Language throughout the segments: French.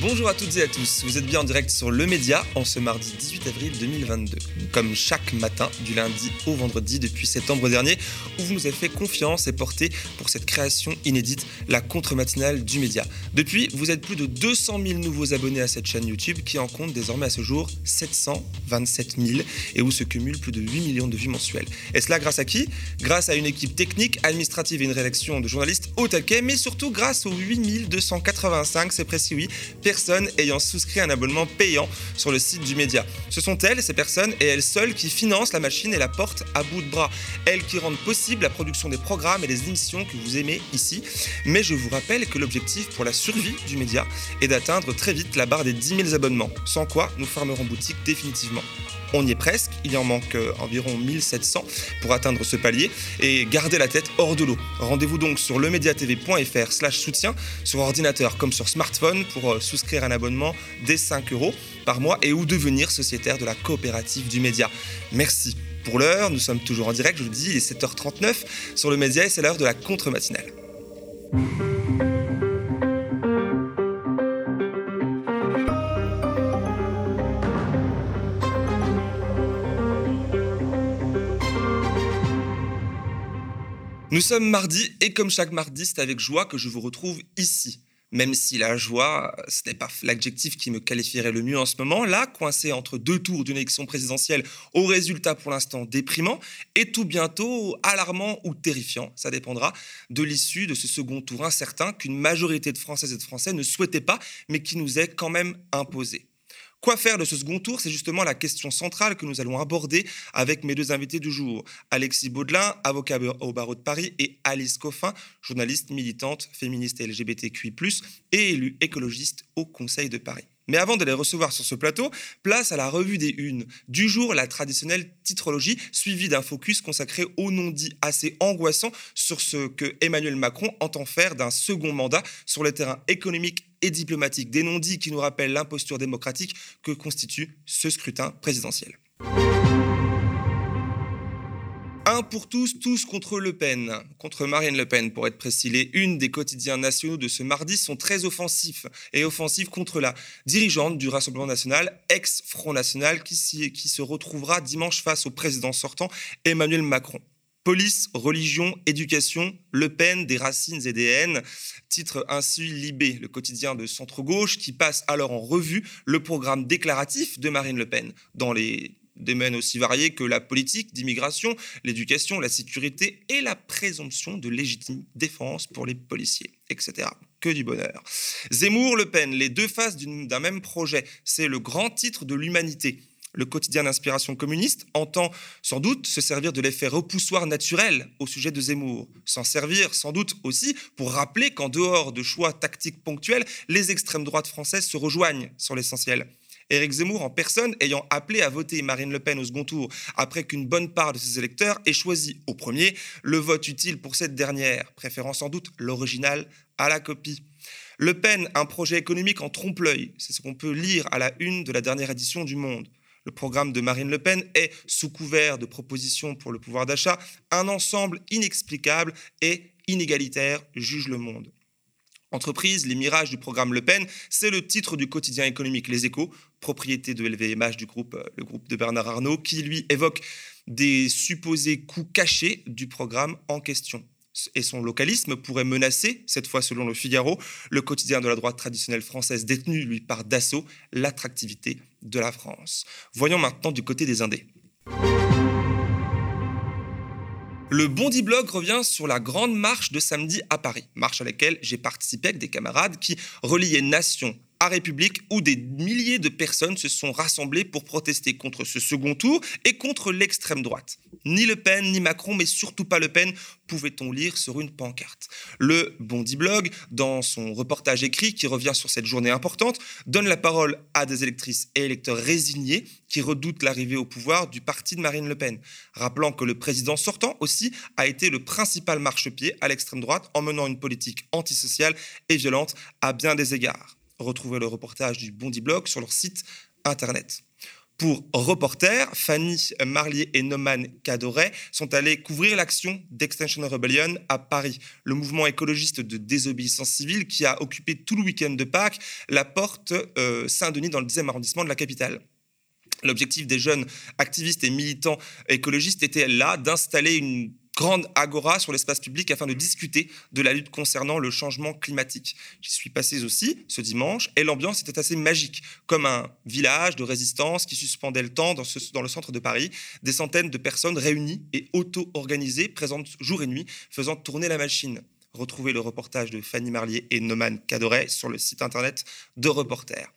Bonjour à toutes et à tous, vous êtes bien en direct sur Le Média en ce mardi 18 avril 2022. Comme chaque matin, du lundi au vendredi depuis septembre dernier, où vous nous avez fait confiance et porté pour cette création inédite, la contre-matinale du Média. Depuis, vous êtes plus de 200 000 nouveaux abonnés à cette chaîne YouTube qui en compte désormais à ce jour 727 000 et où se cumulent plus de 8 millions de vues mensuelles. Et cela grâce à qui? Grâce à une équipe technique, administrative et une rédaction de journalistes au taquet, mais surtout grâce aux 8285, c'est précis oui, personnes ayant souscrit un abonnement payant sur le site du média. Ce sont elles, ces personnes, et elles seules qui financent la machine et la portent à bout de bras. Elles qui rendent possible la production des programmes et des émissions que vous aimez ici. Mais je vous rappelle que l'objectif pour la survie du média est d'atteindre très vite la barre des 10 000 abonnements, sans quoi nous fermerons boutique définitivement. On y est presque, il en manque euh, environ 1700 pour atteindre ce palier et garder la tête hors de l'eau. Rendez-vous donc sur lemediatv.fr slash soutien sur ordinateur comme sur smartphone pour euh, souscrire un abonnement dès 5 euros par mois et ou devenir sociétaire de la coopérative du média. Merci. Pour l'heure, nous sommes toujours en direct, je vous le dis, il est 7h39 sur le média et c'est l'heure de la contre-matinale. Nous sommes mardi et comme chaque mardi, c'est avec joie que je vous retrouve ici. Même si la joie, ce n'est pas l'adjectif qui me qualifierait le mieux en ce moment, là, coincé entre deux tours d'une élection présidentielle au résultat pour l'instant déprimant, et tout bientôt alarmant ou terrifiant, ça dépendra de l'issue de ce second tour incertain qu'une majorité de Françaises et de Français ne souhaitait pas, mais qui nous est quand même imposé. Quoi faire de ce second tour? C'est justement la question centrale que nous allons aborder avec mes deux invités du jour. Alexis Baudelin, avocat au barreau de Paris, et Alice Coffin, journaliste militante, féministe LGBTQI+, et élue écologiste au Conseil de Paris. Mais avant de les recevoir sur ce plateau, place à la revue des unes. Du jour, la traditionnelle titrologie, suivie d'un focus consacré au non-dit assez angoissant sur ce que Emmanuel Macron entend faire d'un second mandat sur le terrain économique et diplomatique. Des non-dits qui nous rappellent l'imposture démocratique que constitue ce scrutin présidentiel. Un pour tous, tous contre Le Pen, contre Marine Le Pen pour être précis. Les unes des quotidiens nationaux de ce mardi sont très offensifs et offensifs contre la dirigeante du Rassemblement national, ex-Front National, qui, qui se retrouvera dimanche face au président sortant Emmanuel Macron. Police, religion, éducation, Le Pen, des racines et des haines, titre ainsi Libé, le quotidien de centre-gauche, qui passe alors en revue le programme déclaratif de Marine Le Pen dans les domaines aussi variés que la politique d'immigration, l'éducation, la sécurité et la présomption de légitime défense pour les policiers, etc. Que du bonheur. Zemmour, Le Pen, les deux faces d'un même projet, c'est le grand titre de l'humanité. Le quotidien d'inspiration communiste entend sans doute se servir de l'effet repoussoir naturel au sujet de Zemmour, s'en servir sans doute aussi pour rappeler qu'en dehors de choix tactiques ponctuels, les extrêmes droites françaises se rejoignent sur l'essentiel. Éric Zemmour en personne ayant appelé à voter Marine Le Pen au second tour après qu'une bonne part de ses électeurs ait choisi au premier le vote utile pour cette dernière, préférant sans doute l'original à la copie. Le Pen, un projet économique en trompe-l'œil, c'est ce qu'on peut lire à la une de la dernière édition du Monde. Le programme de Marine Le Pen est, sous couvert de propositions pour le pouvoir d'achat, un ensemble inexplicable et inégalitaire, juge le monde. Entreprise, les mirages du programme Le Pen, c'est le titre du quotidien économique Les Échos, propriété de LVMH du groupe, euh, le groupe de Bernard Arnault, qui lui évoque des supposés coûts cachés du programme en question. Et son localisme pourrait menacer, cette fois selon le Figaro, le quotidien de la droite traditionnelle française détenu, lui, par Dassault, l'attractivité de la France. Voyons maintenant du côté des Indés. Le Bondi Blog revient sur la grande marche de samedi à Paris, marche à laquelle j'ai participé avec des camarades qui reliaient nations, à République où des milliers de personnes se sont rassemblées pour protester contre ce second tour et contre l'extrême droite. Ni Le Pen, ni Macron, mais surtout pas Le Pen, pouvait-on lire sur une pancarte. Le Bondi Blog, dans son reportage écrit qui revient sur cette journée importante, donne la parole à des électrices et électeurs résignés qui redoutent l'arrivée au pouvoir du parti de Marine Le Pen, rappelant que le président sortant aussi a été le principal marchepied à l'extrême droite en menant une politique antisociale et violente à bien des égards. Retrouvez le reportage du Bondi Blog sur leur site internet. Pour Reporter, Fanny Marlier et Noman Cadoret sont allés couvrir l'action d'Extension Rebellion à Paris, le mouvement écologiste de désobéissance civile qui a occupé tout le week-end de Pâques la porte euh, Saint-Denis dans le 10e arrondissement de la capitale. L'objectif des jeunes activistes et militants écologistes était là d'installer une grande agora sur l'espace public afin de discuter de la lutte concernant le changement climatique. J'y suis passé aussi ce dimanche et l'ambiance était assez magique, comme un village de résistance qui suspendait le temps dans, le centre de Paris, des centaines de personnes réunies et auto-organisées, présentes jour et nuit, faisant tourner la machine. Retrouvez le reportage de Fanny Marlier et Noman Cadoret sur le site internet de Reporter.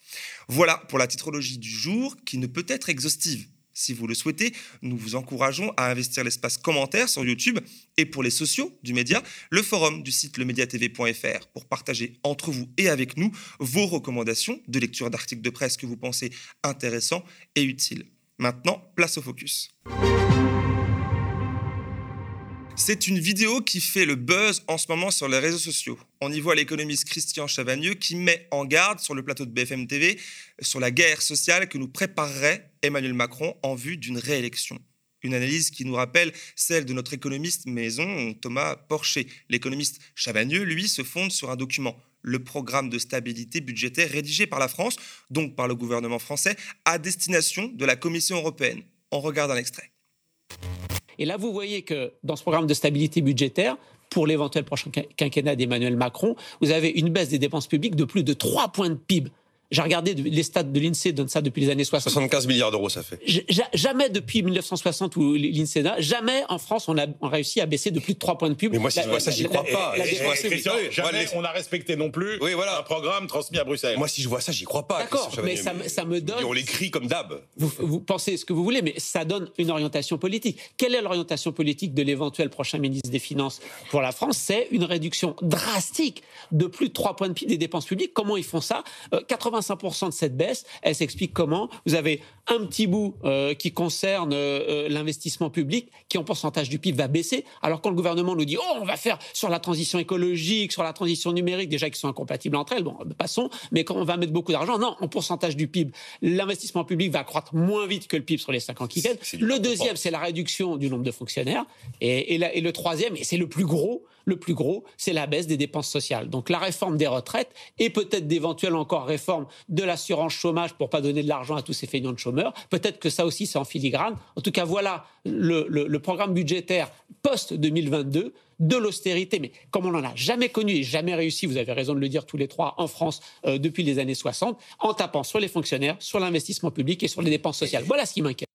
Voilà pour la titrologie du jour qui ne peut être exhaustive. Si vous le souhaitez, nous vous encourageons à investir l'espace commentaire sur YouTube et pour les sociaux du média, le forum du site lemediatv.fr pour partager entre vous et avec nous vos recommandations de lecture d'articles de presse que vous pensez intéressants et utiles. Maintenant, place au focus. C'est une vidéo qui fait le buzz en ce moment sur les réseaux sociaux. On y voit l'économiste Christian Chavagneux qui met en garde sur le plateau de BFM TV sur la guerre sociale que nous préparerait Emmanuel Macron en vue d'une réélection. Une analyse qui nous rappelle celle de notre économiste maison Thomas Porcher. L'économiste Chavagneux, lui, se fonde sur un document, le programme de stabilité budgétaire rédigé par la France, donc par le gouvernement français, à destination de la Commission européenne. On regarde un extrait. Et là, vous voyez que dans ce programme de stabilité budgétaire, pour l'éventuel prochain quinquennat d'Emmanuel Macron, vous avez une baisse des dépenses publiques de plus de 3 points de PIB. J'ai regardé les stats de l'INSEE donnent ça depuis les années 60. 75 milliards d'euros, ça fait. jamais depuis 1960 où l'INSEE jamais en France on a, réussi à baisser de plus de 3 points de PIB. Mais moi, si je vois ça, j'y crois pas. jamais on a respecté non plus un programme transmis à Bruxelles. Moi, si je vois ça, j'y crois pas. D'accord, mais ça, ça, me donne. on l'écrit comme d'hab. Vous, vous, pensez ce que vous voulez, mais ça donne une orientation politique. Quelle est l'orientation politique de l'éventuel prochain ministre des Finances pour la France? C'est une réduction drastique de plus de 3 points de PIB des dépenses publiques. Comment ils font ça? 85% euh, de cette elle s'explique comment? Vous avez un petit bout euh, qui concerne euh, euh, l'investissement public, qui en pourcentage du PIB va baisser, alors quand le gouvernement nous dit oh on va faire sur la transition écologique, sur la transition numérique, déjà qui sont incompatibles entre elles, bon passons, mais quand on va mettre beaucoup d'argent, non, en pourcentage du PIB, l'investissement public va croître moins vite que le PIB sur les 5 ans qui viennent. Le deuxième, c'est la réduction du nombre de fonctionnaires, et, et le troisième, et c'est le plus gros, le plus gros, c'est la baisse des dépenses sociales. Donc la réforme des retraites et peut-être d'éventuelles encore réformes de l'assurance chômage pour pas donner de l'argent à tous ces feignants de chômeurs. Peut-être que ça aussi c'est en filigrane. En tout cas, voilà le, programme budgétaire post-2022 de l'austérité, mais comme on n'en a jamais connu et jamais réussi, vous avez raison de le dire tous les trois, en France euh, depuis les années 60, en tapant sur les fonctionnaires, sur l'investissement public et sur les dépenses sociales. Voilà ce qui m'inquiète.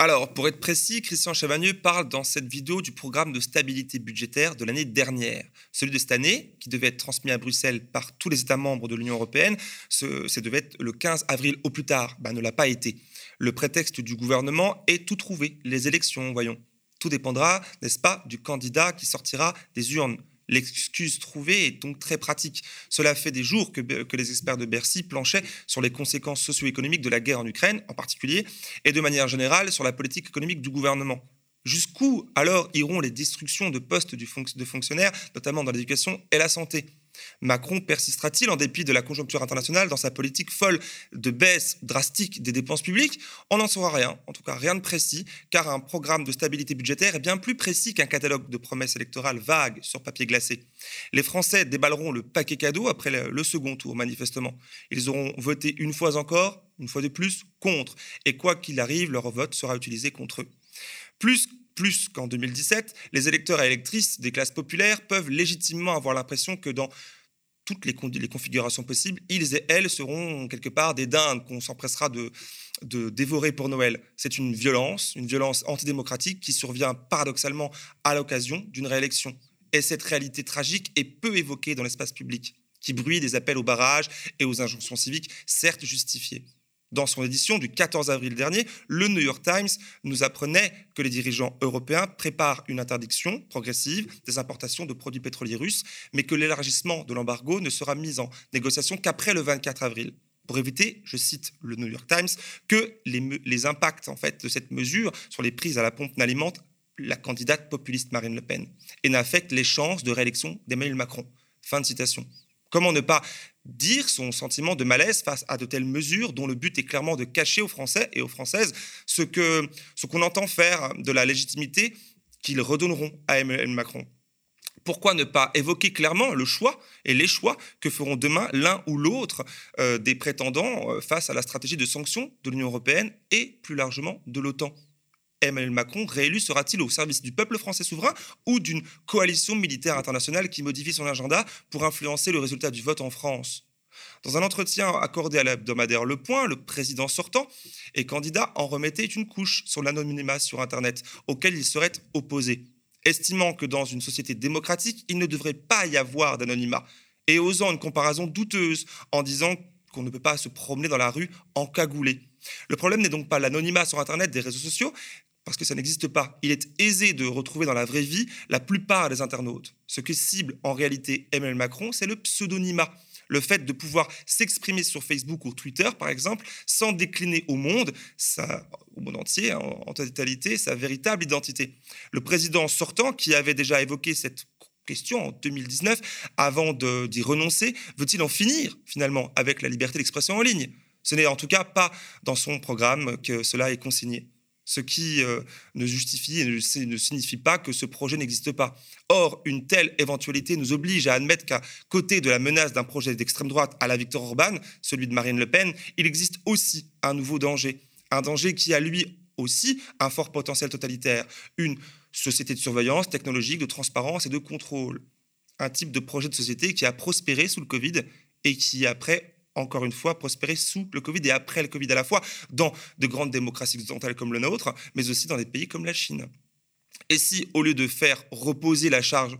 Alors, pour être précis, Christian Chavagneux parle dans cette vidéo du programme de stabilité budgétaire de l'année dernière. Celui de cette année, qui devait être transmis à Bruxelles par tous les États membres de l'Union européenne, ce, devait être le 15 avril au plus tard. Ben, ne l'a pas été. Le prétexte du gouvernement est tout trouvé, les élections, voyons. Tout dépendra, n'est-ce pas, du candidat qui sortira des urnes. L'excuse trouvée est donc très pratique. Cela fait des jours que, les experts de Bercy planchaient sur les conséquences socio-économiques de la guerre en Ukraine en particulier, et de manière générale sur la politique économique du gouvernement. Jusqu'où alors iront les destructions de postes de fonctionnaires, notamment dans l'éducation et la santé? Macron persistera-t-il en dépit de la conjoncture internationale dans sa politique folle de baisse drastique des dépenses publiques? On n'en saura rien, en tout cas rien de précis, car un programme de stabilité budgétaire est bien plus précis qu'un catalogue de promesses électorales vagues sur papier glacé. Les Français déballeront le paquet cadeau après le second tour, manifestement. Ils auront voté une fois encore, une fois de plus, contre, et quoi qu'il arrive, leur vote sera utilisé contre eux. Plus plus qu'en 2017, les électeurs et électrices des classes populaires peuvent légitimement avoir l'impression que dans toutes les, configurations possibles, ils et elles seront quelque part des dindes qu'on s'empressera de, de dévorer pour Noël. C'est une violence, une violence antidémocratique qui survient paradoxalement à l'occasion d'une réélection. Et cette réalité tragique est peu évoquée dans l'espace public, qui bruit des appels au barrage et aux injonctions civiques, certes justifiées. Dans son édition du 14 avril dernier, le New York Times nous apprenait que les dirigeants européens préparent une interdiction progressive des importations de produits pétroliers russes, mais que l'élargissement de l'embargo ne sera mis en négociation qu'après le 24 avril. Pour éviter, je cite le New York Times, que les, impacts en fait de cette mesure sur les prises à la pompe n'alimentent la candidate populiste Marine Le Pen et n'affectent les chances de réélection d'Emmanuel Macron. Fin de citation. Comment ne pas dire son sentiment de malaise face à de telles mesures dont le but est clairement de cacher aux Français et aux Françaises ce qu'on entend faire de la légitimité qu'ils redonneront à Emmanuel Macron? Pourquoi ne pas évoquer clairement le choix et les choix que feront demain l'un ou l'autre euh, des prétendants euh, face à la stratégie de sanctions de l'Union européenne et plus largement de l'OTAN? Emmanuel Macron réélu sera-t-il au service du peuple français souverain ou d'une coalition militaire internationale qui modifie son agenda pour influencer le résultat du vote en France? Dans un entretien accordé à l'hebdomadaire Le Point, le président sortant et candidat en remettait une couche sur l'anonymat sur Internet, auquel il serait opposé, estimant que dans une société démocratique, il ne devrait pas y avoir d'anonymat, et osant une comparaison douteuse en disant qu'on ne peut pas se promener dans la rue en cagoulé. Le problème n'est donc pas l'anonymat sur Internet des réseaux sociaux, parce que ça n'existe pas. Il est aisé de retrouver dans la vraie vie la plupart des internautes. Ce que cible en réalité Emmanuel Macron, c'est le pseudonymat. Le fait de pouvoir s'exprimer sur Facebook ou Twitter, par exemple, sans décliner au monde, au monde entier, hein, en, totalité, sa véritable identité. Le président sortant, qui avait déjà évoqué cette question en 2019, avant d'y renoncer, veut-il en finir finalement avec la liberté d'expression en ligne? Ce n'est en tout cas pas dans son programme que cela est consigné ce qui euh, ne justifie et ne, signifie pas que ce projet n'existe pas. Or, une telle éventualité nous oblige à admettre qu'à côté de la menace d'un projet d'extrême droite à la Victor Orban, celui de Marine Le Pen, il existe aussi un nouveau danger. Un danger qui a lui aussi un fort potentiel totalitaire. Une société de surveillance technologique, de transparence et de contrôle. Un type de projet de société qui a prospéré sous le Covid et qui, après, encore une fois, prospérer sous le Covid et après le Covid, à la fois dans de grandes démocraties occidentales comme le nôtre, mais aussi dans des pays comme la Chine. Et si, au lieu de faire reposer la charge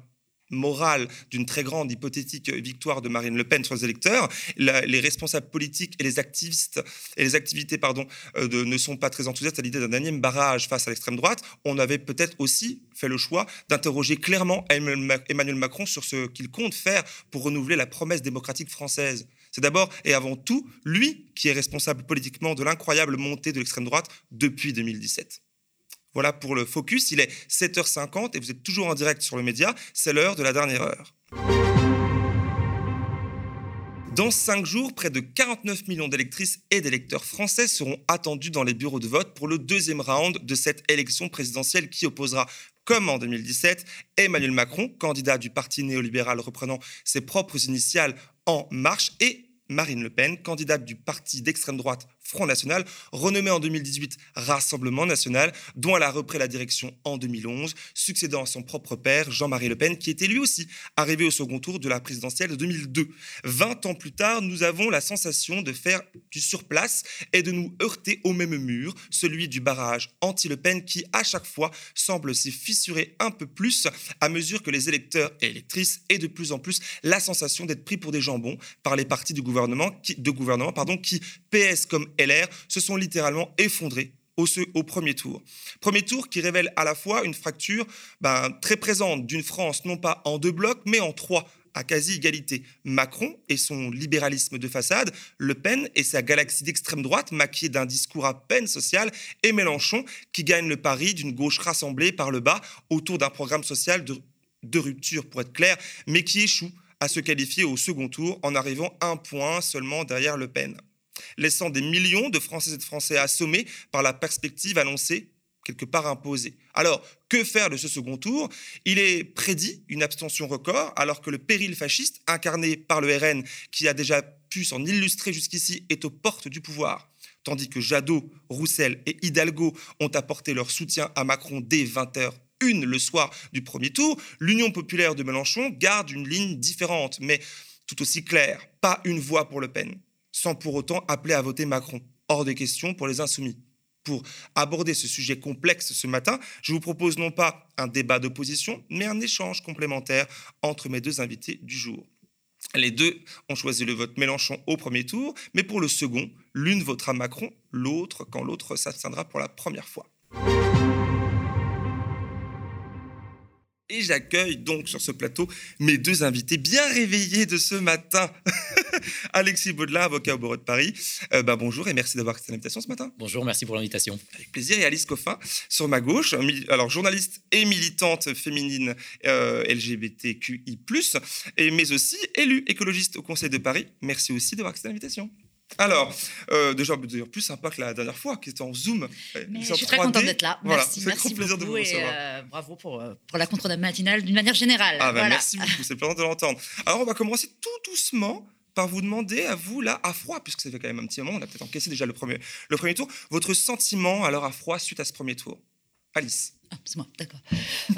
morale d'une très grande hypothétique victoire de Marine Le Pen sur les électeurs, les responsables politiques et les activistes et les activités pardon euh, de, ne sont pas très enthousiastes à l'idée d'un énième barrage face à l'extrême droite. On avait peut-être aussi fait le choix d'interroger clairement Emmanuel Macron sur ce qu'il compte faire pour renouveler la promesse démocratique française. C'est d'abord et avant tout lui qui est responsable politiquement de l'incroyable montée de l'extrême droite depuis 2017. Voilà pour le focus, il est 7h50 et vous êtes toujours en direct sur le média, c'est l'heure de la dernière heure. Dans cinq jours, près de 49 millions d'électrices et d'électeurs français seront attendus dans les bureaux de vote pour le deuxième round de cette élection présidentielle qui opposera comme en 2017, Emmanuel Macron, candidat du parti néolibéral reprenant ses propres initiales En Marche, et Marine Le Pen, candidate du parti d'extrême droite Front National, renommé en 2018 Rassemblement National, dont elle a repris la direction en 2011, succédant à son propre père, Jean-Marie Le Pen, qui était lui aussi arrivé au second tour de la présidentielle de 2002. 20 ans plus tard, nous avons la sensation de faire du surplace et de nous heurter au même mur, celui du barrage anti-Le Pen, qui à chaque fois semble s'y fissurer un peu plus à mesure que les électeurs et électrices aient de plus en plus la sensation d'être pris pour des jambons par les partis du gouvernement de gouvernement pardon, qui, PS comme LR se sont littéralement effondrés au, premier tour. Premier tour qui révèle à la fois une fracture ben, très présente d'une France non pas en deux blocs, mais en trois, à quasi-égalité. Macron et son libéralisme de façade, Le Pen et sa galaxie d'extrême droite maquillée d'un discours à peine social, et Mélenchon qui gagne le pari d'une gauche rassemblée par le bas autour d'un programme social de rupture, pour être clair, mais qui échoue à se qualifier au second tour en arrivant un point seulement derrière Le Pen laissant des millions de Françaises et de Français assommés par la perspective annoncée, quelque part imposée. Alors, que faire de ce second tour? Il est prédit une abstention record, alors que le péril fasciste, incarné par le RN, qui a déjà pu s'en illustrer jusqu'ici, est aux portes du pouvoir. Tandis que Jadot, Roussel et Hidalgo ont apporté leur soutien à Macron dès 20h une le soir du premier tour, l'Union populaire de Mélenchon garde une ligne différente, mais tout aussi claire. Pas une voix pour Le Pen sans pour autant appeler à voter Macron. Hors des questions pour les insoumis. Pour aborder ce sujet complexe ce matin, je vous propose non pas un débat d'opposition, mais un échange complémentaire entre mes deux invités du jour. Les deux ont choisi le vote Mélenchon au premier tour, mais pour le second, l'une votera Macron, l'autre quand l'autre s'abstiendra pour la première fois. Et j'accueille donc sur ce plateau mes deux invités bien réveillés de ce matin. Alexis Baudelin, avocat au barreau de Paris. Euh, bah, bonjour et merci d'avoir accepté l'invitation ce matin. Bonjour, merci pour l'invitation. Avec plaisir. Et Alice Coffin, sur ma gauche, alors journaliste et militante féminine euh, LGBTQI+, et, mais aussi élue écologiste au Conseil de Paris. Merci aussi d'avoir accepté l'invitation. Alors, euh, déjà, plus sympa que la dernière fois, qui était en Zoom. je suis très contente d'être là. Merci, merci plaisir de vous et euh, bravo pour, euh, pour la contre matinale d'une manière générale. Ah bah, Merci beaucoup, c'est plaisant de l'entendre. Alors, on va commencer tout doucement par vous demander à vous, là, à froid, puisque ça fait quand même un petit moment, on a peut-être encaissé déjà le premier, le premier tour, votre sentiment alors à froid suite à ce premier tour? Alice. Ah, c'est moi, d'accord.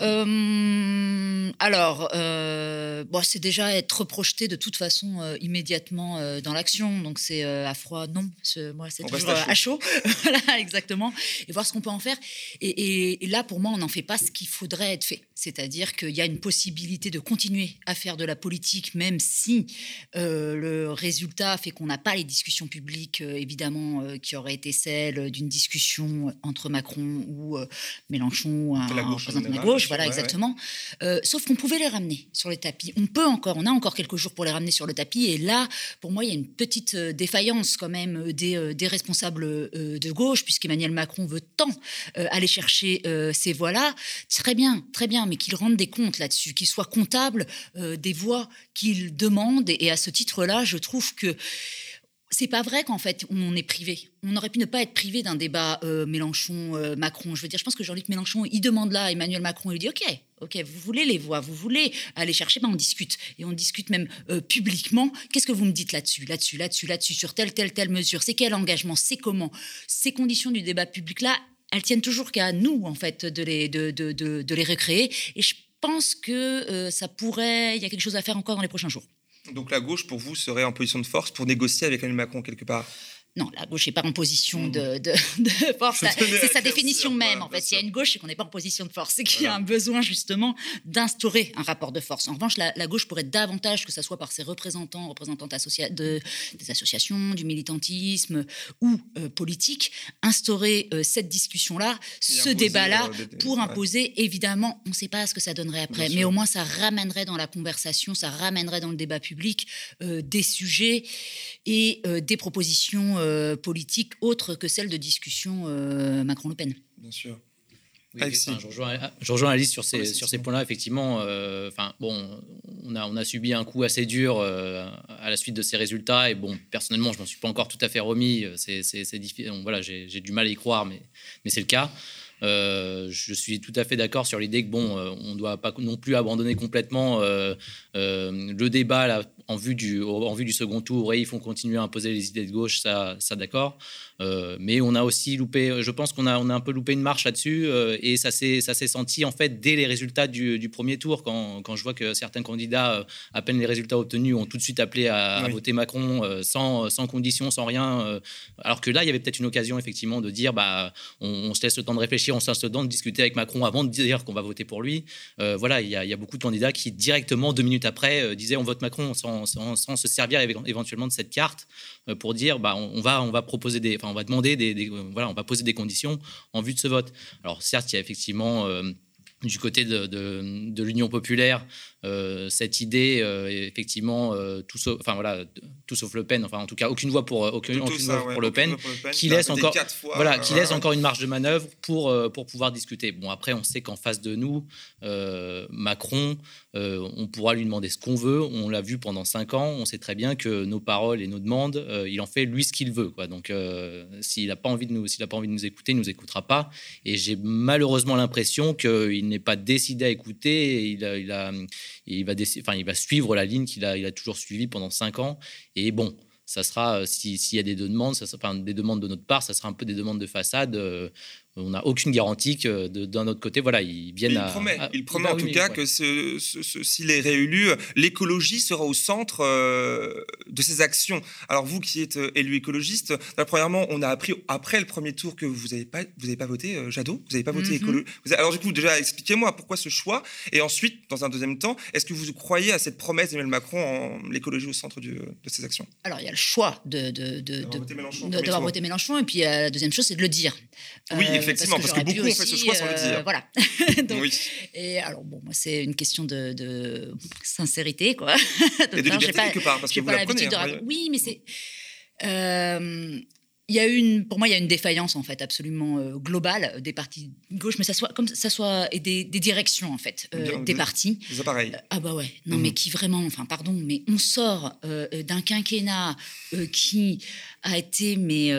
Euh, alors, euh, bon, c'est déjà être projeté de toute façon euh, immédiatement dans l'action. Donc, c'est à froid, non. Moi, c'est toujours à chaud. voilà, exactement. Et voir ce qu'on peut en faire. Et, là, pour moi, on n'en fait pas ce qu'il faudrait être fait. C'est-à-dire qu'il y a une possibilité de continuer à faire de la politique, même si le résultat fait qu'on n'a pas les discussions publiques, évidemment, qui auraient été celles d'une discussion entre Macron ou Mélenchon la gauche, la gauche, voilà, exactement. Euh, sauf qu'on pouvait les ramener sur le tapis. On peut encore, on a encore quelques jours pour les ramener sur le tapis. Et là, pour moi, il y a une petite euh, défaillance quand même euh, des, des responsables de gauche, puisqu'Emmanuel Macron veut tant aller chercher ces voix-là. Très bien, très bien, mais qu'il rende des comptes là-dessus, qu'il soit comptable des voix qu'il demande. et à ce titre-là, je trouve que c'est pas vrai qu'en fait on est privé. On aurait pu ne pas être privé d'un débat euh, Mélenchon-Macron. je veux dire, je pense que Jean-Luc Mélenchon, il demande là Emmanuel Macron, il dit OK, OK, vous voulez les voix, vous voulez aller chercher, ben on discute et on discute même euh, publiquement. Qu'est-ce que vous me dites là-dessus, là-dessus, là-dessus, là-dessus, sur telle, telle, telle mesure? C'est quel engagement? C'est comment? Ces conditions du débat public là, elles tiennent toujours qu'à nous en fait de les de, de, de, les recréer. Et je pense que euh, ça pourrait, il y a quelque chose à faire encore dans les prochains jours. Donc la gauche, pour vous, serait en position de force pour négocier avec Emmanuel Macron quelque part? Non, la gauche n'est pas en position hmm. de, de, force. C'est sa définition même. En fait, il y a une gauche, c'est qu'on n'est pas en position de force. C'est qu'il y a un besoin justement d'instaurer un rapport de force. En revanche, la, gauche pourrait davantage, que ce soit par ses représentants, représentantes de, des associations, du militantisme ou euh, politique, instaurer euh, cette discussion-là, ce débat-là, euh, pour imposer. Évidemment, on ne sait pas ce que ça donnerait après, mais au moins ça ramènerait dans la conversation, ça ramènerait dans le débat public des sujets et des propositions euh, politique autre que celle de discussion euh, Macron-Le Pen. Bien sûr. je, rejoins, je, rejoins, Alice sur ces, sur ces points-là. Effectivement, euh, enfin bon, on a, on a subi un coup assez dur à la suite de ces résultats. Et bon, personnellement, je m'en suis pas encore tout à fait remis. C'est, difficile. Voilà, j'ai, du mal à y croire, mais, mais c'est le cas. je suis tout à fait d'accord sur l'idée que bon, on ne doit pas non plus abandonner complètement le débat là, en vue du, en vue du second tour, ouais, ils font continuer à imposer les idées de gauche, ça, ça d'accord. Euh, mais on a aussi loupé, je pense qu'on a, on a un peu loupé une marche là-dessus, euh, et ça s'est, ça s'est senti en fait dès les résultats du, du premier tour, quand, quand, je vois que certains candidats, euh, à peine les résultats obtenus, ont tout de suite appelé à, voter Macron sans, sans condition, sans rien. alors que là, il y avait peut-être une occasion effectivement de dire, bah, on, se laisse le temps de réfléchir, on se laisse le temps de discuter avec Macron avant de dire qu'on va voter pour lui. voilà, il y, a, il y, a, beaucoup de candidats qui directement deux minutes après disaient on vote Macron sans sans, se servir éventuellement de cette carte euh, pour dire bah, on, va, on va proposer des, enfin, on va demander des, voilà, on va poser des conditions en vue de ce vote. Alors certes, il y a effectivement euh, du côté de, de l'Union populaire euh, cette idée, euh, effectivement, euh, tout sauf, enfin voilà, tout sauf Le Pen, enfin en tout cas aucune voix pour aucune, voix pour, le Pen, qui laisse encore, voilà, qui laisse encore une marge de manœuvre pour pour pouvoir discuter. Bon après, on sait qu'en face de nous, Macron, on pourra lui demander ce qu'on veut. On l'a vu pendant cinq ans. On sait très bien que nos paroles et nos demandes, il en fait lui ce qu'il veut. Donc s'il n'a pas envie de nous, s'il a pas envie de nous écouter, il nous écoutera pas. Et j'ai malheureusement l'impression qu'il n'est pas décidé à écouter. il va, suivre la ligne qu'il a, il a toujours suivie pendant cinq ans. Et bon, ça sera, s'il y a des demandes, ça sera, des demandes de notre part, ça sera un peu des demandes de façade. Euh, on n'a aucune garantie que d'un autre côté, voilà, ils viennent il à, Promet, il promet en tout cas que s'il est réélu, l'écologie sera au centre euh, de ses actions. Alors vous qui êtes euh, élu écologiste, premièrement, on a appris après le premier tour que vous n'avez pas, vous avez pas voté euh, Jadot, vous n'avez pas voté mm écolo. Alors du coup, déjà, expliquez-moi pourquoi ce choix. Et ensuite, dans un deuxième temps, est-ce que vous croyez à cette promesse d'Emmanuel Macron en l'écologie au centre de ses actions? Alors il y a le choix de, de, de, de, voter Mélenchon, et puis la deuxième chose, c'est de le dire. Oui, effectivement, parce que, beaucoup ont fait ce choix sans le dire. Voilà. oui. Et alors, bon, moi, c'est une question de, sincérité, quoi. et de liberté, quelque part, parce que vous pas l'habitude de hein, Oui, mais c'est il y a une, pour moi, il y a une défaillance en fait absolument euh, globale des partis de gauche, mais ça soit comme ça soit et des, directions en fait euh, des partis. Des appareils. ah bah ouais. Non mais mhm. qui vraiment, enfin pardon, mais on sort euh, d'un quinquennat qui a été mais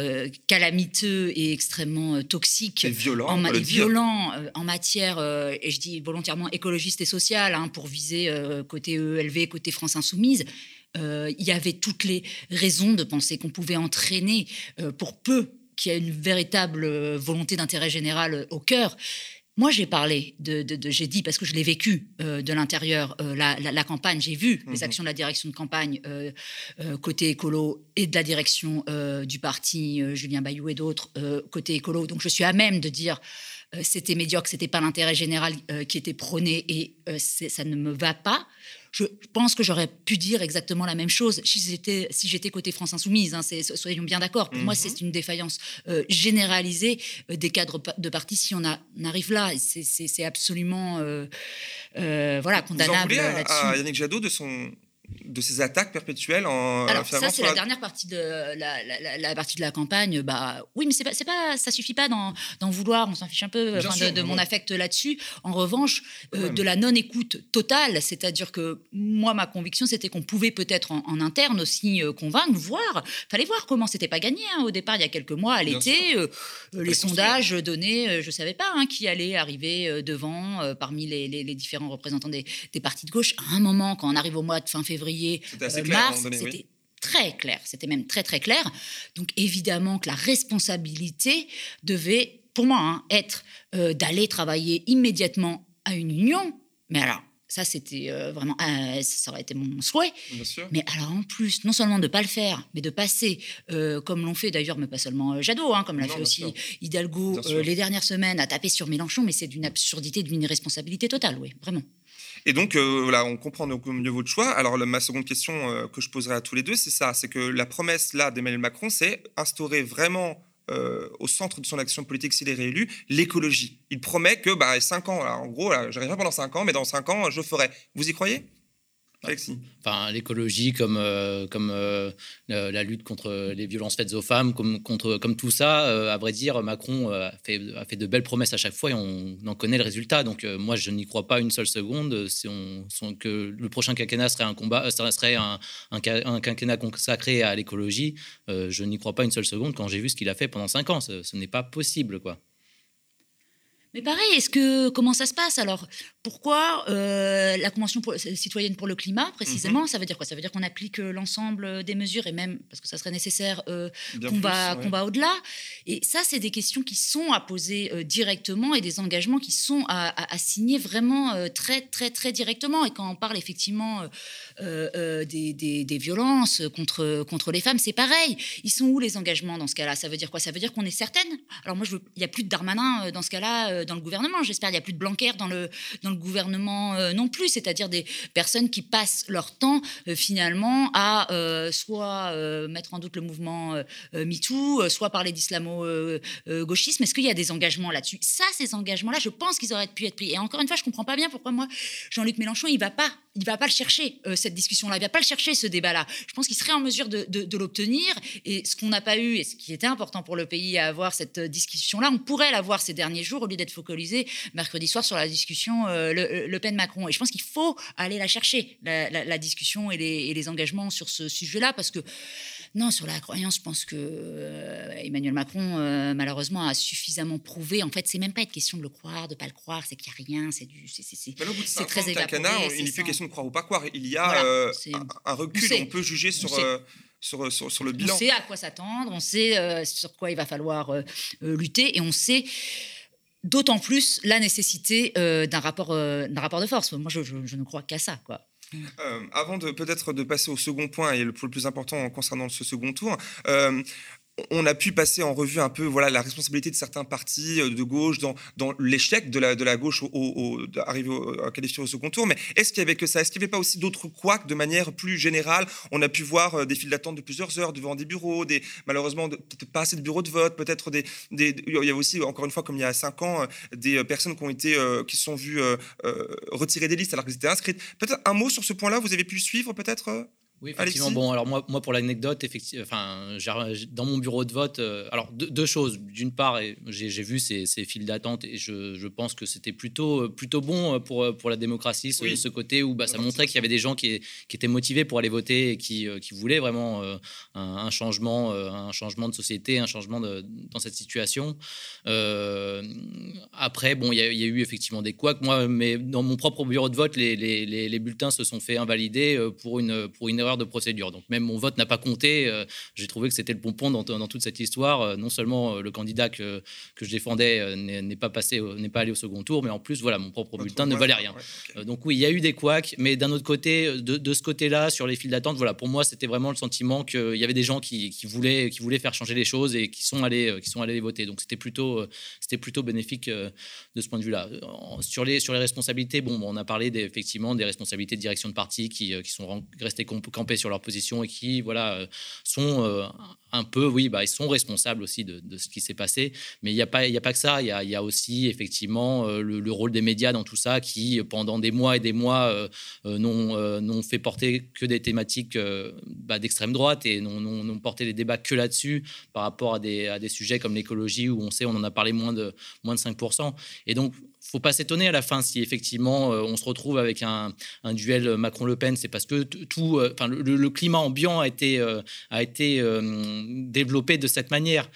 calamiteux et extrêmement toxique, et violent, en, violent en matière et je dis volontairement écologiste et sociale hein, pour viser côté ELV, côté France Insoumise. Euh, il y avait toutes les raisons de penser qu'on pouvait entraîner, euh, pour peu qu'il y ait une véritable euh, volonté d'intérêt général au cœur. Moi, j'ai parlé de, j'ai dit parce que je l'ai vécu de l'intérieur, la, campagne, j'ai vu les mhm. actions de la direction de campagne côté écolo et de la direction du parti Julien Bayou et d'autres côté écolo. Donc, je suis à même de dire c'était médiocre, c'était pas l'intérêt général qui était prôné et ça ne me va pas je pense que j'aurais pu dire exactement la même chose si j'étais si j'étais côté France Insoumise. Hein, soyons bien d'accord. Pour moi, mhm. c'est une défaillance euh, généralisée euh, des cadres de parti. Si on, arrive là, c'est absolument euh, voilà condamnable. En à Yannick Jadot de son de ces attaques perpétuelles en Alors ça c'est la, dernière partie de la, partie de la campagne. Bah oui mais c'est pas ça suffit pas d'en vouloir. On s'en fiche un peu de, mon affect là-dessus. En revanche euh, de la non écoute totale c'est-à-dire que moi ma conviction c'était qu'on pouvait peut-être en, interne aussi euh, convaincre voir fallait voir comment c'était pas gagné hein. au départ il y a quelques mois à l'été euh, les sondages donnaient je savais pas hein, qui allait arriver devant parmi les, différents représentants des, des partis de gauche. À un moment quand on arrive au mois de fin février février, euh, mars, c'était très clair, c'était même très très clair. Donc évidemment que la responsabilité devait, pour moi, hein, être euh, d'aller travailler immédiatement à une union. Mais alors, ça, c'était euh, vraiment, ça aurait été mon souhait. Mais alors, en plus, non seulement de ne pas le faire, mais de passer, comme l'ont fait d'ailleurs, mais pas seulement Jadot, hein, comme l'a fait aussi Hidalgo les dernières semaines, à taper sur Mélenchon, mais c'est d'une absurdité, d'une irresponsabilité totale, oui, vraiment. Et donc, euh, voilà, on comprend mieux votre choix. Alors, ma seconde question euh, que je poserai à tous les deux, c'est ça c'est que la promesse là d'Emmanuel Macron, c'est instaurer vraiment euh, au centre de son action politique s'il est réélu, l'écologie. Il promet que bah, 5 ans, en gros, j'arriverai pendant 5 ans, mais dans 5 ans, je ferai. Vous y croyez? Enfin, l'écologie comme, euh, comme euh, la lutte contre les violences faites aux femmes, comme, contre, comme tout ça, euh, à vrai dire, Macron a fait, a fait de belles promesses à chaque fois et on, en connaît le résultat. Donc moi, je n'y crois pas une seule seconde. Si on, que le prochain quinquennat serait un combat, serait un, un, quinquennat consacré à l'écologie, je n'y crois pas une seule seconde quand j'ai vu ce qu'il a fait pendant cinq ans. Ce, ce n'est pas possible, quoi. Mais pareil, est-ce que comment ça se passe alors? Pourquoi euh, la convention citoyenne pour le climat précisément mhm. Ça veut dire quoi? Ça veut dire qu'on applique euh, l'ensemble des mesures et même parce que ça serait nécessaire euh, qu'on va, va au-delà. Et ça, c'est des questions qui sont à poser directement et des engagements qui sont à, signer vraiment très très très directement. Et quand on parle effectivement des, des, violences contre contre les femmes, c'est pareil. Ils sont où les engagements dans ce cas-là? Ça veut dire quoi? Ça veut dire qu'on est certaine. Alors moi, il n'y a plus de Darmanin dans ce cas-là dans le gouvernement. J'espère qu'il n'y a plus de Blanquer dans le, dans le gouvernement euh, non plus, c'est-à-dire des personnes qui passent leur temps euh, finalement à euh, soit mettre en doute le mouvement MeToo, soit parler d'islamo-gauchisme. Est-ce qu'il y a des engagements là-dessus? Ça, ces engagements-là, je pense qu'ils auraient pu être pris. Et encore une fois, je ne comprends pas bien pourquoi moi, Jean-Luc Mélenchon, il ne va pas il va pas le chercher, cette discussion-là. Il va pas le chercher, ce débat-là. Je pense qu'il serait en mesure de, de, l'obtenir. Et ce qu'on n'a pas eu, et ce qui était important pour le pays à avoir cette discussion-là, on pourrait l'avoir ces derniers jours au lieu d'être focalisé mercredi soir sur la discussion euh, Le, Pen-Macron. Et je pense qu'il faut aller la chercher, la, discussion et les, engagements sur ce sujet-là, parce que non, sur la croyance, je pense que euh, Emmanuel Macron, euh, malheureusement, a suffisamment prouvé. En fait, c'est même pas une question de le croire, de pas le croire, c'est qu'il n'y a rien, c'est du, c'est très évaporé. Il n'est plus question de croire ou pas croire. Il y a un, recul, on, peut juger sur. Sur, sur, le bilan. On sait à quoi s'attendre, on sait sur quoi il va falloir lutter et on sait d'autant plus la nécessité euh, d'un rapport, euh, rapport de force. Moi, je, ne crois qu'à ça. Quoi. Euh, avant de peut-être de passer au second point et le, le plus important concernant ce second tour, on a pu passer en revue un peu voilà la responsabilité de certains partis de gauche dans, l'échec de la, gauche au, au, à qualifier au second tour. Mais est-ce qu'il y avait que ça? Est-ce qu'il n'y avait pas aussi d'autres couacs de manière plus générale? On a pu voir des files d'attente de plusieurs heures devant des bureaux, malheureusement peut-être pas assez de bureaux de vote, peut-être des, il y a aussi encore une fois comme il y a cinq ans des personnes qui ont été sont vues retirer des listes alors qu'elles étaient inscrites. Peut-être un mot sur ce point-là? Vous avez pu suivre peut-être oui, effectivement. Bon, alors moi, moi pour l'anecdote, effectivement, enfin, dans mon bureau de vote, euh, alors deux, choses. D'une part, j'ai vu ces, ces files d'attente et je, je, pense que c'était plutôt, plutôt bon pour, pour la démocratie, ce, ce côté où bah, ça montrait qu'il y avait des gens qui, qui, étaient motivés pour aller voter et qui, euh, qui voulaient vraiment euh, un, changement, un changement de société, un changement de, dans cette situation. après, bon, il y, a eu effectivement des couacs. Moi, mais dans mon propre bureau de vote, les, les, les bulletins se sont fait invalider pour une, pour une erreur de procédure. Donc même mon vote n'a pas compté. Euh, j'ai trouvé que c'était le pompon dans, dans, toute cette histoire. Euh, non seulement euh, le candidat que, que je défendais n'est pas passé, n'est pas allé au second tour, mais en plus voilà mon propre bulletin ne valait rien. donc oui, il y a eu des couacs, mais d'un autre côté, de, de ce côté-là, sur les files d'attente, voilà, pour moi c'était vraiment le sentiment qu'il y avait des gens qui, qui, voulaient, qui voulaient faire changer les choses et qui sont allés, qui sont allés voter. Donc c'était plutôt, c'était plutôt bénéfique de ce point de vue-là. Sur les, sur les responsabilités, bon, on a parlé effectivement des responsabilités de direction de parti qui, qui sont restées sur leur position et qui voilà, euh, sont euh, un peu, oui, bah, ils sont responsables aussi de, ce qui s'est passé. Mais il n'y a, pas, y a pas que ça. Il y a, y a aussi effectivement euh, le, rôle des médias dans tout ça qui, pendant des mois et des mois, n'ont fait porter que des thématiques bah, d'extrême droite et n'ont porté les débats que là-dessus par rapport à des, à des sujets comme l'écologie où on sait, on en a parlé moins de, moins de 5%. Et donc, faut pas s'étonner à la fin si effectivement euh, on se retrouve avec un, duel Macron-Le Pen. C'est parce que tout, euh, enfin le, climat ambiant a été euh, a été développé de cette manière.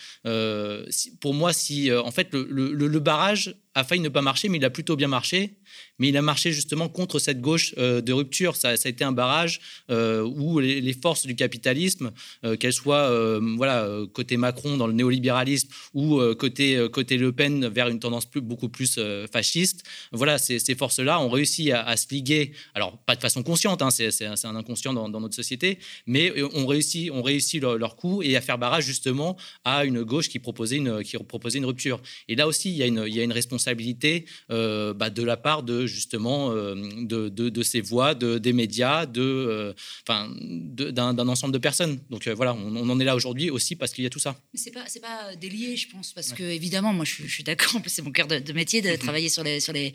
pour moi, si en fait le, barrage a failli ne pas marcher, mais il a plutôt bien marché mais il a marché justement contre cette gauche euh, de rupture. Ça, a été un barrage euh, où les, forces du capitalisme, euh, qu'elles soient voilà, côté Macron dans le néolibéralisme ou côté, côté Le Pen vers une tendance plus, beaucoup plus fasciste, voilà, ces, ces forces-là ont réussi à, se liguer, alors pas de façon consciente, hein, c'est un inconscient dans, notre société, mais ont réussi, ont réussi leur, coup et à faire barrage justement à une gauche qui proposait une, qui proposait une rupture. Et là aussi, il y a une, il y a une responsabilité bah, de la part de justement euh, de, de, ces voix, de, des médias, de, euh, d'un ensemble de personnes. Donc euh, voilà, on, en est là aujourd'hui aussi parce qu'il y a tout ça. C'est pas, c'est pas délié, je pense, parce que évidemment, moi, je, suis d'accord. C'est mon cœur de, métier de mhm. travailler sur les, sur les,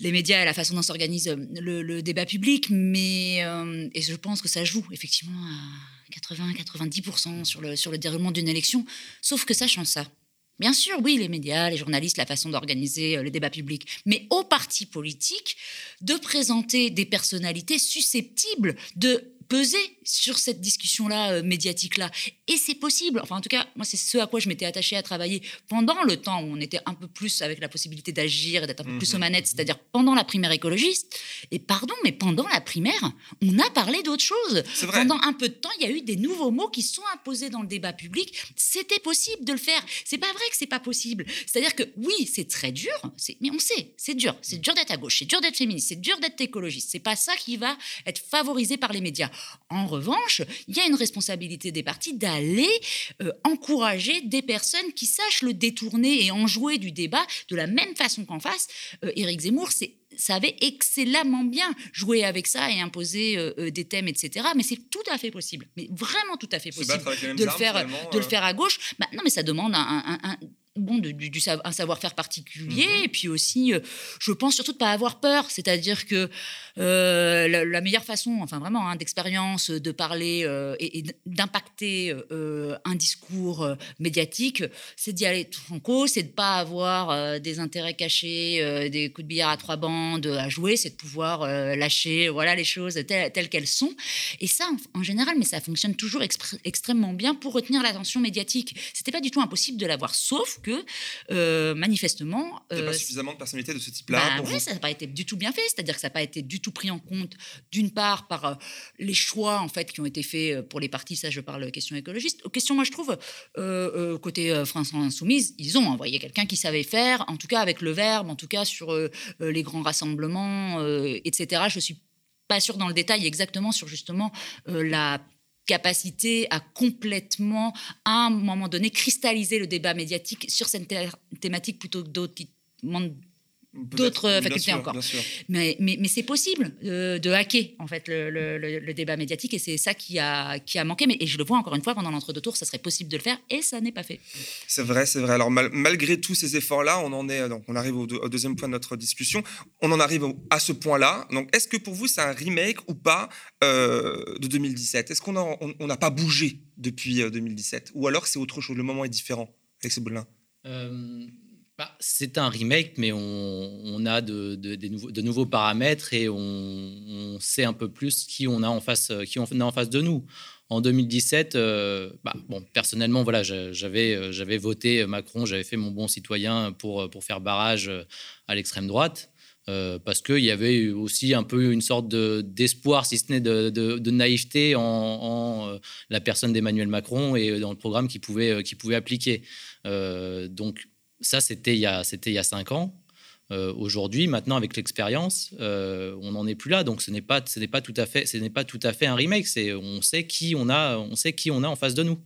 les médias et la façon dont s'organise le, débat public, mais et je pense que ça joue effectivement à 80-90% sur le, sur le déroulement d'une élection. Sauf que sachant ça, Bien sûr, oui, les médias, les journalistes, la façon d'organiser euh, le débat public, mais aux partis politiques de présenter des personnalités susceptibles de peser sur cette discussion-là, euh, médiatique-là. Et c'est possible. Enfin, en tout cas, moi, c'est ce à quoi je m'étais attachée à travailler pendant le temps où on était un peu plus avec la possibilité d'agir et d'être un peu plus aux mhm. manettes, c'est-à-dire pendant la primaire écologiste. Et pardon, mais pendant la primaire, on a parlé d'autre chose. Pendant un peu de temps, il y a eu des nouveaux mots qui sont imposés dans le débat public. C'était possible de le faire. C'est pas vrai que c'est pas possible. C'est-à-dire que oui, c'est très dur, mais on sait, c'est dur. C'est dur d'être à gauche, c'est dur d'être féministe, c'est dur d'être écologiste. C'est pas ça qui va être favorisé par les médias. En revanche, il y a une responsabilité des partis d'aller euh, encourager des personnes qui sachent le détourner et en jouer du débat de la même façon qu'en face. Euh, Éric Zemmour, savait excellemment bien jouer avec ça et imposer euh, des thèmes, etc. Mais c'est tout à fait possible, mais vraiment tout à fait possible de le faire, de le faire à gauche. Bah, non, mais ça demande un, bon, du, un savoir-faire particulier, mm-hmm. et puis aussi, euh, je pense surtout de ne pas avoir peur, c'est-à-dire que euh, la, meilleure façon, enfin vraiment, hein, d'expérience, de parler euh, et, d'impacter un discours médiatique, c'est d'y aller franco, c'est de ne pas avoir des intérêts cachés, des coups de billard à trois bandes à jouer, c'est de pouvoir lâcher voilà, les choses telles, qu'elles sont. Et ça, en, général, mais ça fonctionne toujours extrêmement bien pour retenir l'attention médiatique. C'était pas du tout impossible de l'avoir, sauf que euh, manifestement. Il n'y a pas euh, suffisamment de personnalité de ce type-là. Bah, ça n'a pas été du tout bien fait, c'est-à-dire que ça n'a pas été du tout pris en compte, d'une part, par euh, les choix en fait qui ont été faits pour les partis, ça je parle question écologiste. Question, moi je trouve, côté France Insoumise, ils ont envoyé quelqu'un qui savait faire, en tout cas avec le verbe, en tout cas sur les grands rassemblements, etc. Je suis pas sûre dans le détail exactement sur justement la capacité à complètement, à un moment donné, cristalliser le débat médiatique sur cette thématique plutôt que d'autres qui d'autres facultés encore. Mais, mais, mais c'est possible euh, de hacker en fait le, le, débat médiatique et c'est ça qui a, qui a manqué. Mais, et je le vois encore une fois pendant l'entre-deux tours, ça serait possible de le faire et ça n'est pas fait. C'est vrai, c'est vrai. Alors malgré tous ces efforts-là, on en est donc on arrive au, deuxième point de notre discussion. On en arrive à ce point-là. Donc est-ce que pour vous c'est un remake ou pas euh, de 2017 Est-ce qu'on n'a on, pas bougé depuis 2017 euh, ou alors c'est autre chose? Le moment est différent, avec Boulin bah, c'est un remake, mais on, a de, nouveaux, paramètres et on, sait un peu plus qui on a en face, qui on a en face de nous. En 2017, euh, bah, bon, personnellement, voilà, j'avais, euh, j'avais voté Macron, j'avais fait mon bon citoyen pour, faire barrage à l'extrême droite. Euh, parce qu'il y avait aussi un peu une sorte d'espoir, si ce n'est de, naïveté en, la personne d'Emmanuel Macron et dans le programme qu'il pouvait, pouvait appliquer. donc ça, c'était il, y a, il y a cinq ans. Euh, aujourd'hui, maintenant, avec l'expérience, euh, on n'en est plus là. Donc, ce n'est pas, ce n'est pas tout à fait, ce n'est pas tout à fait un remake. C'est, on sait qui on a, on sait qui on a en face de nous.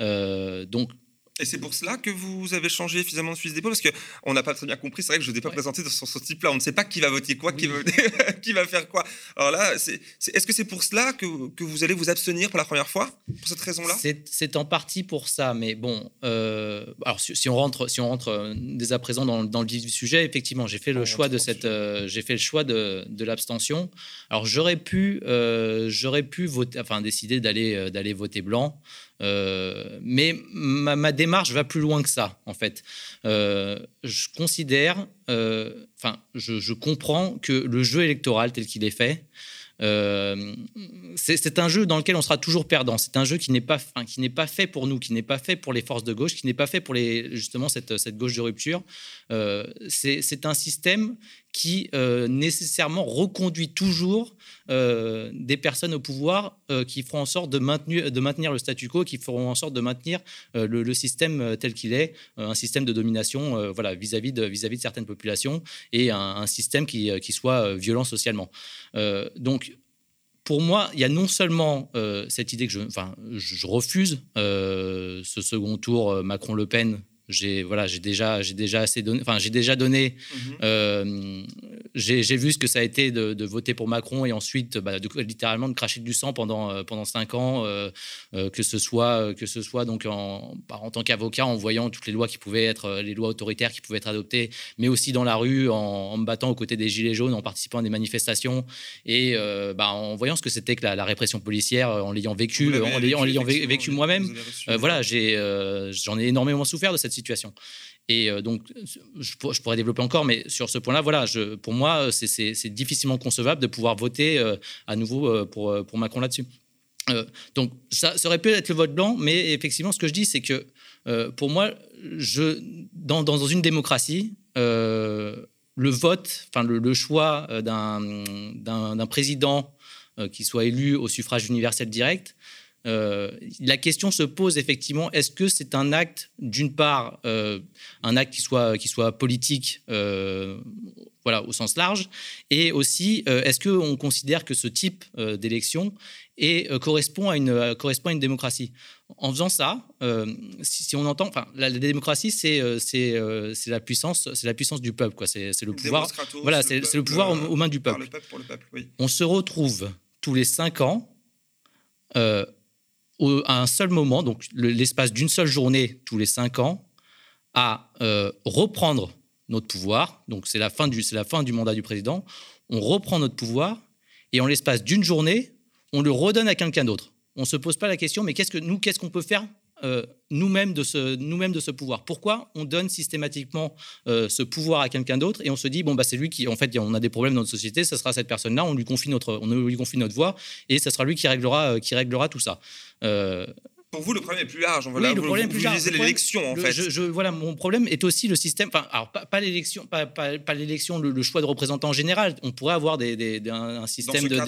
Euh, donc, et c'est pour cela que vous avez changé finalement de fusil d'épaule parce qu'on n'a pas très bien compris. C'est vrai que je ne t'ai pas présenté sur ce type-là. On ne sait pas qui va voter quoi, qui, va, qui, va, faire quoi. Alors là, est-ce que c'est pour cela que, que, vous allez vous abstenir pour la première fois Pour cette raison-là? C'est en partie pour ça. Mais bon, euh, alors si, on rentre, si on rentre euh, dès à présent dans, dans le vif du sujet, effectivement, j'ai fait le choix de cette, euh, j'ai fait le choix de, de l'abstention. Alors j'aurais pu, j'aurais pu voter, enfin décider d'aller d'aller voter blanc. Euh, mais ma, démarche va plus loin que ça, en fait. Euh, je considère, euh, enfin, je, comprends que le jeu électoral tel qu'il est fait, c'est un jeu dans lequel on sera toujours perdant. C'est un jeu qui n'est pas, qui n'est pas fait pour nous, qui n'est pas fait pour les forces de gauche, qui n'est pas fait pour justement cette, cette gauche de rupture. C'est un système qui euh, nécessairement reconduit toujours des personnes au pouvoir qui feront en sorte de maintenir, le statu quo, qui feront en sorte de maintenir le, système tel qu'il est, un système de domination voilà, vis-à-vis de, certaines populations et un, système qui, soit violent socialement. donc pour moi, il y a non seulement euh, cette idée que je, refuse euh, ce second tour euh, Macron-Le Pen j'ai voilà, j'ai déjà, j'ai déjà assez donné, enfin j'ai déjà donné, euh, j'ai vu ce que ça a été de, voter pour Macron et ensuite bah, de, littéralement de cracher du sang pendant euh, pendant cinq ans, euh, que ce soit que ce soit donc en, bah, en tant qu'avocat en voyant toutes les lois qui pouvaient être les lois autoritaires qui pouvaient être adoptées, mais aussi dans la rue en, me battant aux côtés des gilets jaunes, en participant à des manifestations et bah, en voyant ce que c'était que la, répression policière, en l'ayant vécu, en l'ayant vécu, moi-même. voilà, j'ai j'en ai énormément souffert de cette Et euh, donc, je, pourrais développer encore, mais sur ce point-là, voilà, je, pour moi, c'est difficilement concevable de pouvoir voter euh, à nouveau euh, pour, Macron là-dessus. donc, ça, aurait pu être le vote blanc, mais effectivement, ce que je dis, c'est que pour moi, je, dans, une démocratie, le vote, enfin le choix d'un président qui soit élu au suffrage universel direct, euh, la question se pose effectivement, est-ce que c'est un acte, d'une part, euh, un acte qui soit, qui soit politique euh, voilà, au sens large, et aussi, est-ce qu'on considère que ce type d'élection correspond, à une, correspond à une démocratie? En faisant ça, si, on entend, enfin, la, démocratie, c'est c'est la puissance, c'est la puissance du peuple, quoi. C'est le pouvoir. Voilà, c'est le, pouvoir aux, mains du peuple. On se retrouve tous les cinq ans à un seul moment, donc l'espace d'une seule journée tous les cinq ans, à euh, reprendre notre pouvoir. Donc c'est la, fin du, la fin du mandat du président. On reprend notre pouvoir et en l'espace d'une journée, on le redonne à quelqu'un d'autre. On ne se pose pas la question, mais qu'est-ce que nous, qu'est-ce qu'on peut faire euh, nous-mêmes de, ce, nous de ce pouvoir. Pourquoi on donne systématiquement euh, ce pouvoir à quelqu'un d'autre et on se dit, bon, bah, c'est lui qui, en fait, on a des problèmes dans notre société, ça sera cette personne-là, on, lui confie notre, on lui confie notre voix et ça sera lui qui réglera, euh, qui réglera tout ça. Pour vous, le problème est plus large. Voilà, le problème vous, plus l'élection, en fait. Je, voilà, mon problème est aussi le système. Enfin, alors pas, l'élection, pas, pas, l'élection, le, choix de représentant en général. On pourrait avoir des, un, système de,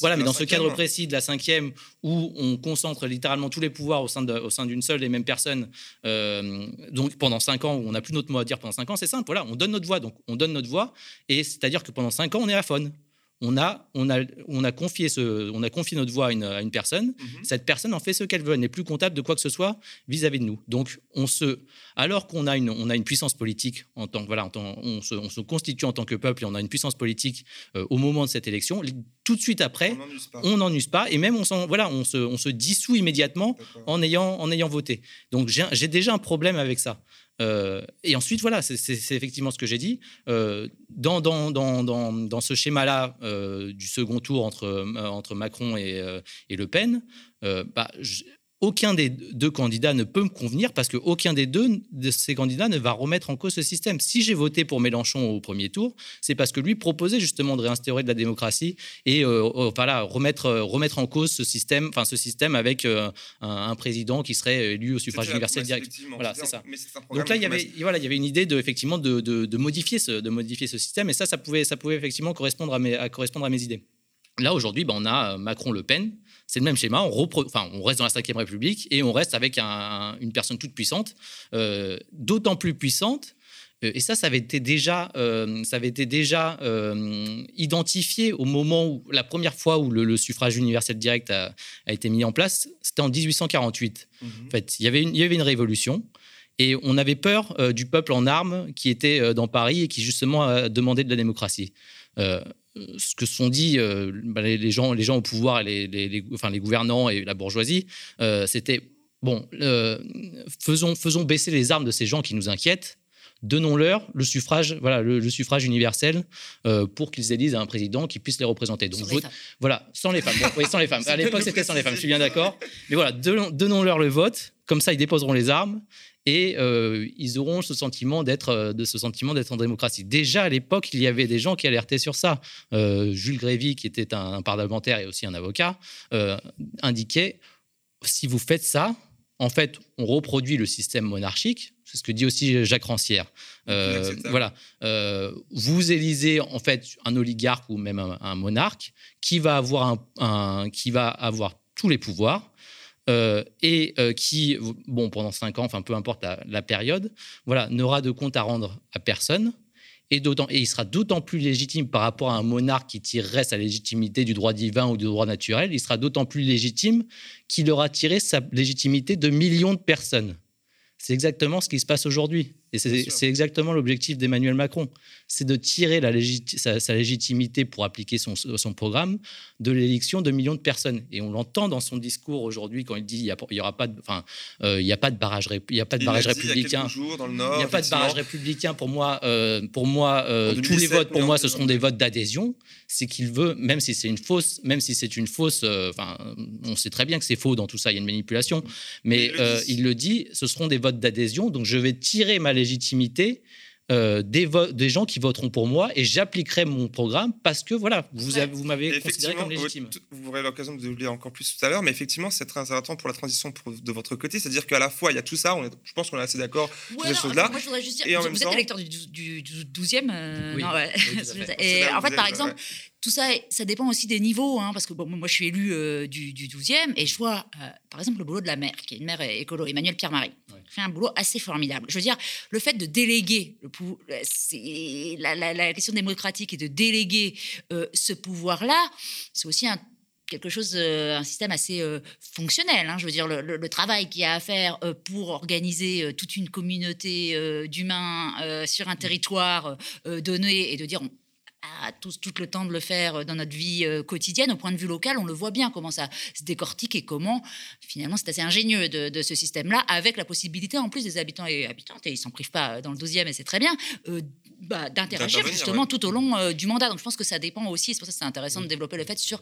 voilà, mais dans ce cadre précis de la cinquième où on concentre littéralement tous les pouvoirs au sein de, au sein d'une seule et même personne. Euh, donc pendant cinq ans, où on n'a plus notre mot à dire pendant cinq ans, c'est simple. Voilà, on donne notre voix. Donc on donne notre voix, et c'est-à-dire que pendant cinq ans, on est à faune on a, on a, on a, confié, ce, on a confié notre voix à une, personne. Mhm. Cette personne en fait ce qu'elle veut. Elle n'est plus comptable de quoi que ce soit vis-à-vis de nous. Donc, on se, alors qu'on a une, on a une puissance politique en tant que voilà, on, se, on, se, constitue en tant que peuple et on a une puissance politique euh, au moment de cette élection. Tout de suite après, on n'en use pas et même on, voilà, on se, on se dissout immédiatement en ayant, en ayant voté. Donc, j'ai déjà un problème avec ça. Euh, et ensuite, voilà, c'est effectivement ce que j'ai dit. Euh, dans, dans, dans, dans, ce schéma-là euh, du second tour entre, entre Macron et, et Le Pen, bah, aucun des deux candidats ne peut me convenir parce qu'aucun des deux de ces candidats ne va remettre en cause ce système. Si j'ai voté pour Mélenchon au premier tour, c'est parce que lui proposait justement de réinstaurer de la démocratie et euh, voilà, remettre, euh, remettre en cause ce système, enfin ce système avec euh, un, président qui serait élu au suffrage universel direct. Voilà, c'est ça. Donc là, il y avait, voilà, il y avait une idée de effectivement de, de, modifier ce, de modifier ce système et ça, ça pouvait, ça pouvait effectivement correspondre à mes, à correspondre à mes idées. Là, aujourd'hui, ben, on a Macron-Le Pen c'est le même schéma. On, enfin, on reste dans la Ve République et on reste avec une personne toute puissante, euh, d'autant plus puissante. Euh, et ça, ça avait été déjà, euh, ça avait été déjà identifié au moment où la première fois où le, suffrage universel direct a, été mis en place, c'était en 1848. Mhm. En fait, il y avait une, il y avait une révolution. Et on avait peur du peuple en armes qui était dans Paris et qui justement demandait de la démocratie ce que sont dit euh, bah, les, gens, les gens au pouvoir, les, enfin, les gouvernants et la bourgeoisie, euh, c'était bon, euh, faisons, faisons baisser les armes de ces gens qui nous inquiètent. Donnons-leur le suffrage, voilà, le, suffrage universel pour qu'ils élisent un président qui puisse les représenter. Donc, voilà, sans les femmes. sans les femmes. À l'époque, c'était sans les femmes. Je suis bien d'accord. Mais voilà, donnons-leur le vote. Comme ça, ils déposeront les armes et euh, ils auront ce sentiment d'être euh, de ce sentiment d'être en démocratie. Déjà à l'époque, il y avait des gens qui alertaient sur ça. Euh, Jules Grévy, qui était un, parlementaire et aussi un avocat, indiquait si vous faites ça, en fait, on reproduit le système monarchique. C'est ce que dit aussi Jacques Rancière. voilà, vous élisez en fait un oligarque ou même un, monarque qui va avoir un, qui va avoir tous les pouvoirs euh, et euh, qui, bon, pendant cinq ans, enfin peu importe la, période, voilà, n'aura de compte à rendre à personne. Et, et il sera d'autant plus légitime par rapport à un monarque qui tirerait sa légitimité du droit divin ou du droit naturel, il sera d'autant plus légitime qu'il aura tiré sa légitimité de millions de personnes. C'est exactement ce qui se passe aujourd'hui. Et c'est exactement l'objectif d'Emmanuel Macron. C'est de tirer la sa, légitimité pour appliquer son, son programme de l'élection de millions de personnes. Et on l'entend dans son discours aujourd'hui quand il dit il n'y aura pas de, enfin, euh, il y a pas de barrage, il y a pas de barrage républicain. Il n'y a pas de barrage républicain pour moi. Euh, pour moi, euh, tous les votes pour moi, ce seront des votes d'adhésion. C'est qu'il veut, même si c'est une fausse, même si c'est une fausse, enfin, on sait très bien que c'est faux dans tout ça. Il y a une manipulation, mais il le dit, ce seront des votes d'adhésion. Donc je vais tirer ma légitimité euh, des, des, gens qui voteront pour moi et j'appliquerai mon programme parce que voilà, vous, vous m'avez considéré comme légitime. Vous aurez l'occasion de vous le dire encore plus tout à l'heure, mais effectivement, c'est très intéressant pour la transition de votre côté, c'est-à-dire qu'à la fois, il y a tout ça, on est, je pense qu'on est assez d'accord sur ces choses-là. Moi, je voudrais juste dire, vous, êtes électeur du, du, 12e euh, non, ouais. Et en fait, par exemple, tout ça, ça dépend aussi des niveaux, hein, parce que bon, moi, je suis élu euh, du, 12e et je vois, euh, par exemple, le boulot de la maire, qui est une maire écolo, Emmanuel Pierre-Marie, fait un boulot assez formidable. Je veux dire, le fait de déléguer, le la, la, question démocratique et de déléguer euh, ce pouvoir-là, c'est aussi un quelque chose, un système assez fonctionnel. Hein. Je veux dire, le, le travail qu'il y a à faire pour organiser toute une communauté d'humains sur un territoire donné et de dire tous tout le temps de le faire euh, dans notre vie euh, quotidienne. Au point de vue local, on le voit bien comment ça se décortique et comment finalement c'est assez ingénieux de, ce système-là, avec la possibilité en plus des habitants et habitantes, et ils s'en privent pas dans le 12e et c'est très bien, euh, bah, d'interagir justement tout au long du mandat. Donc je pense que ça dépend aussi, c'est pour ça que c'est intéressant de développer le fait sur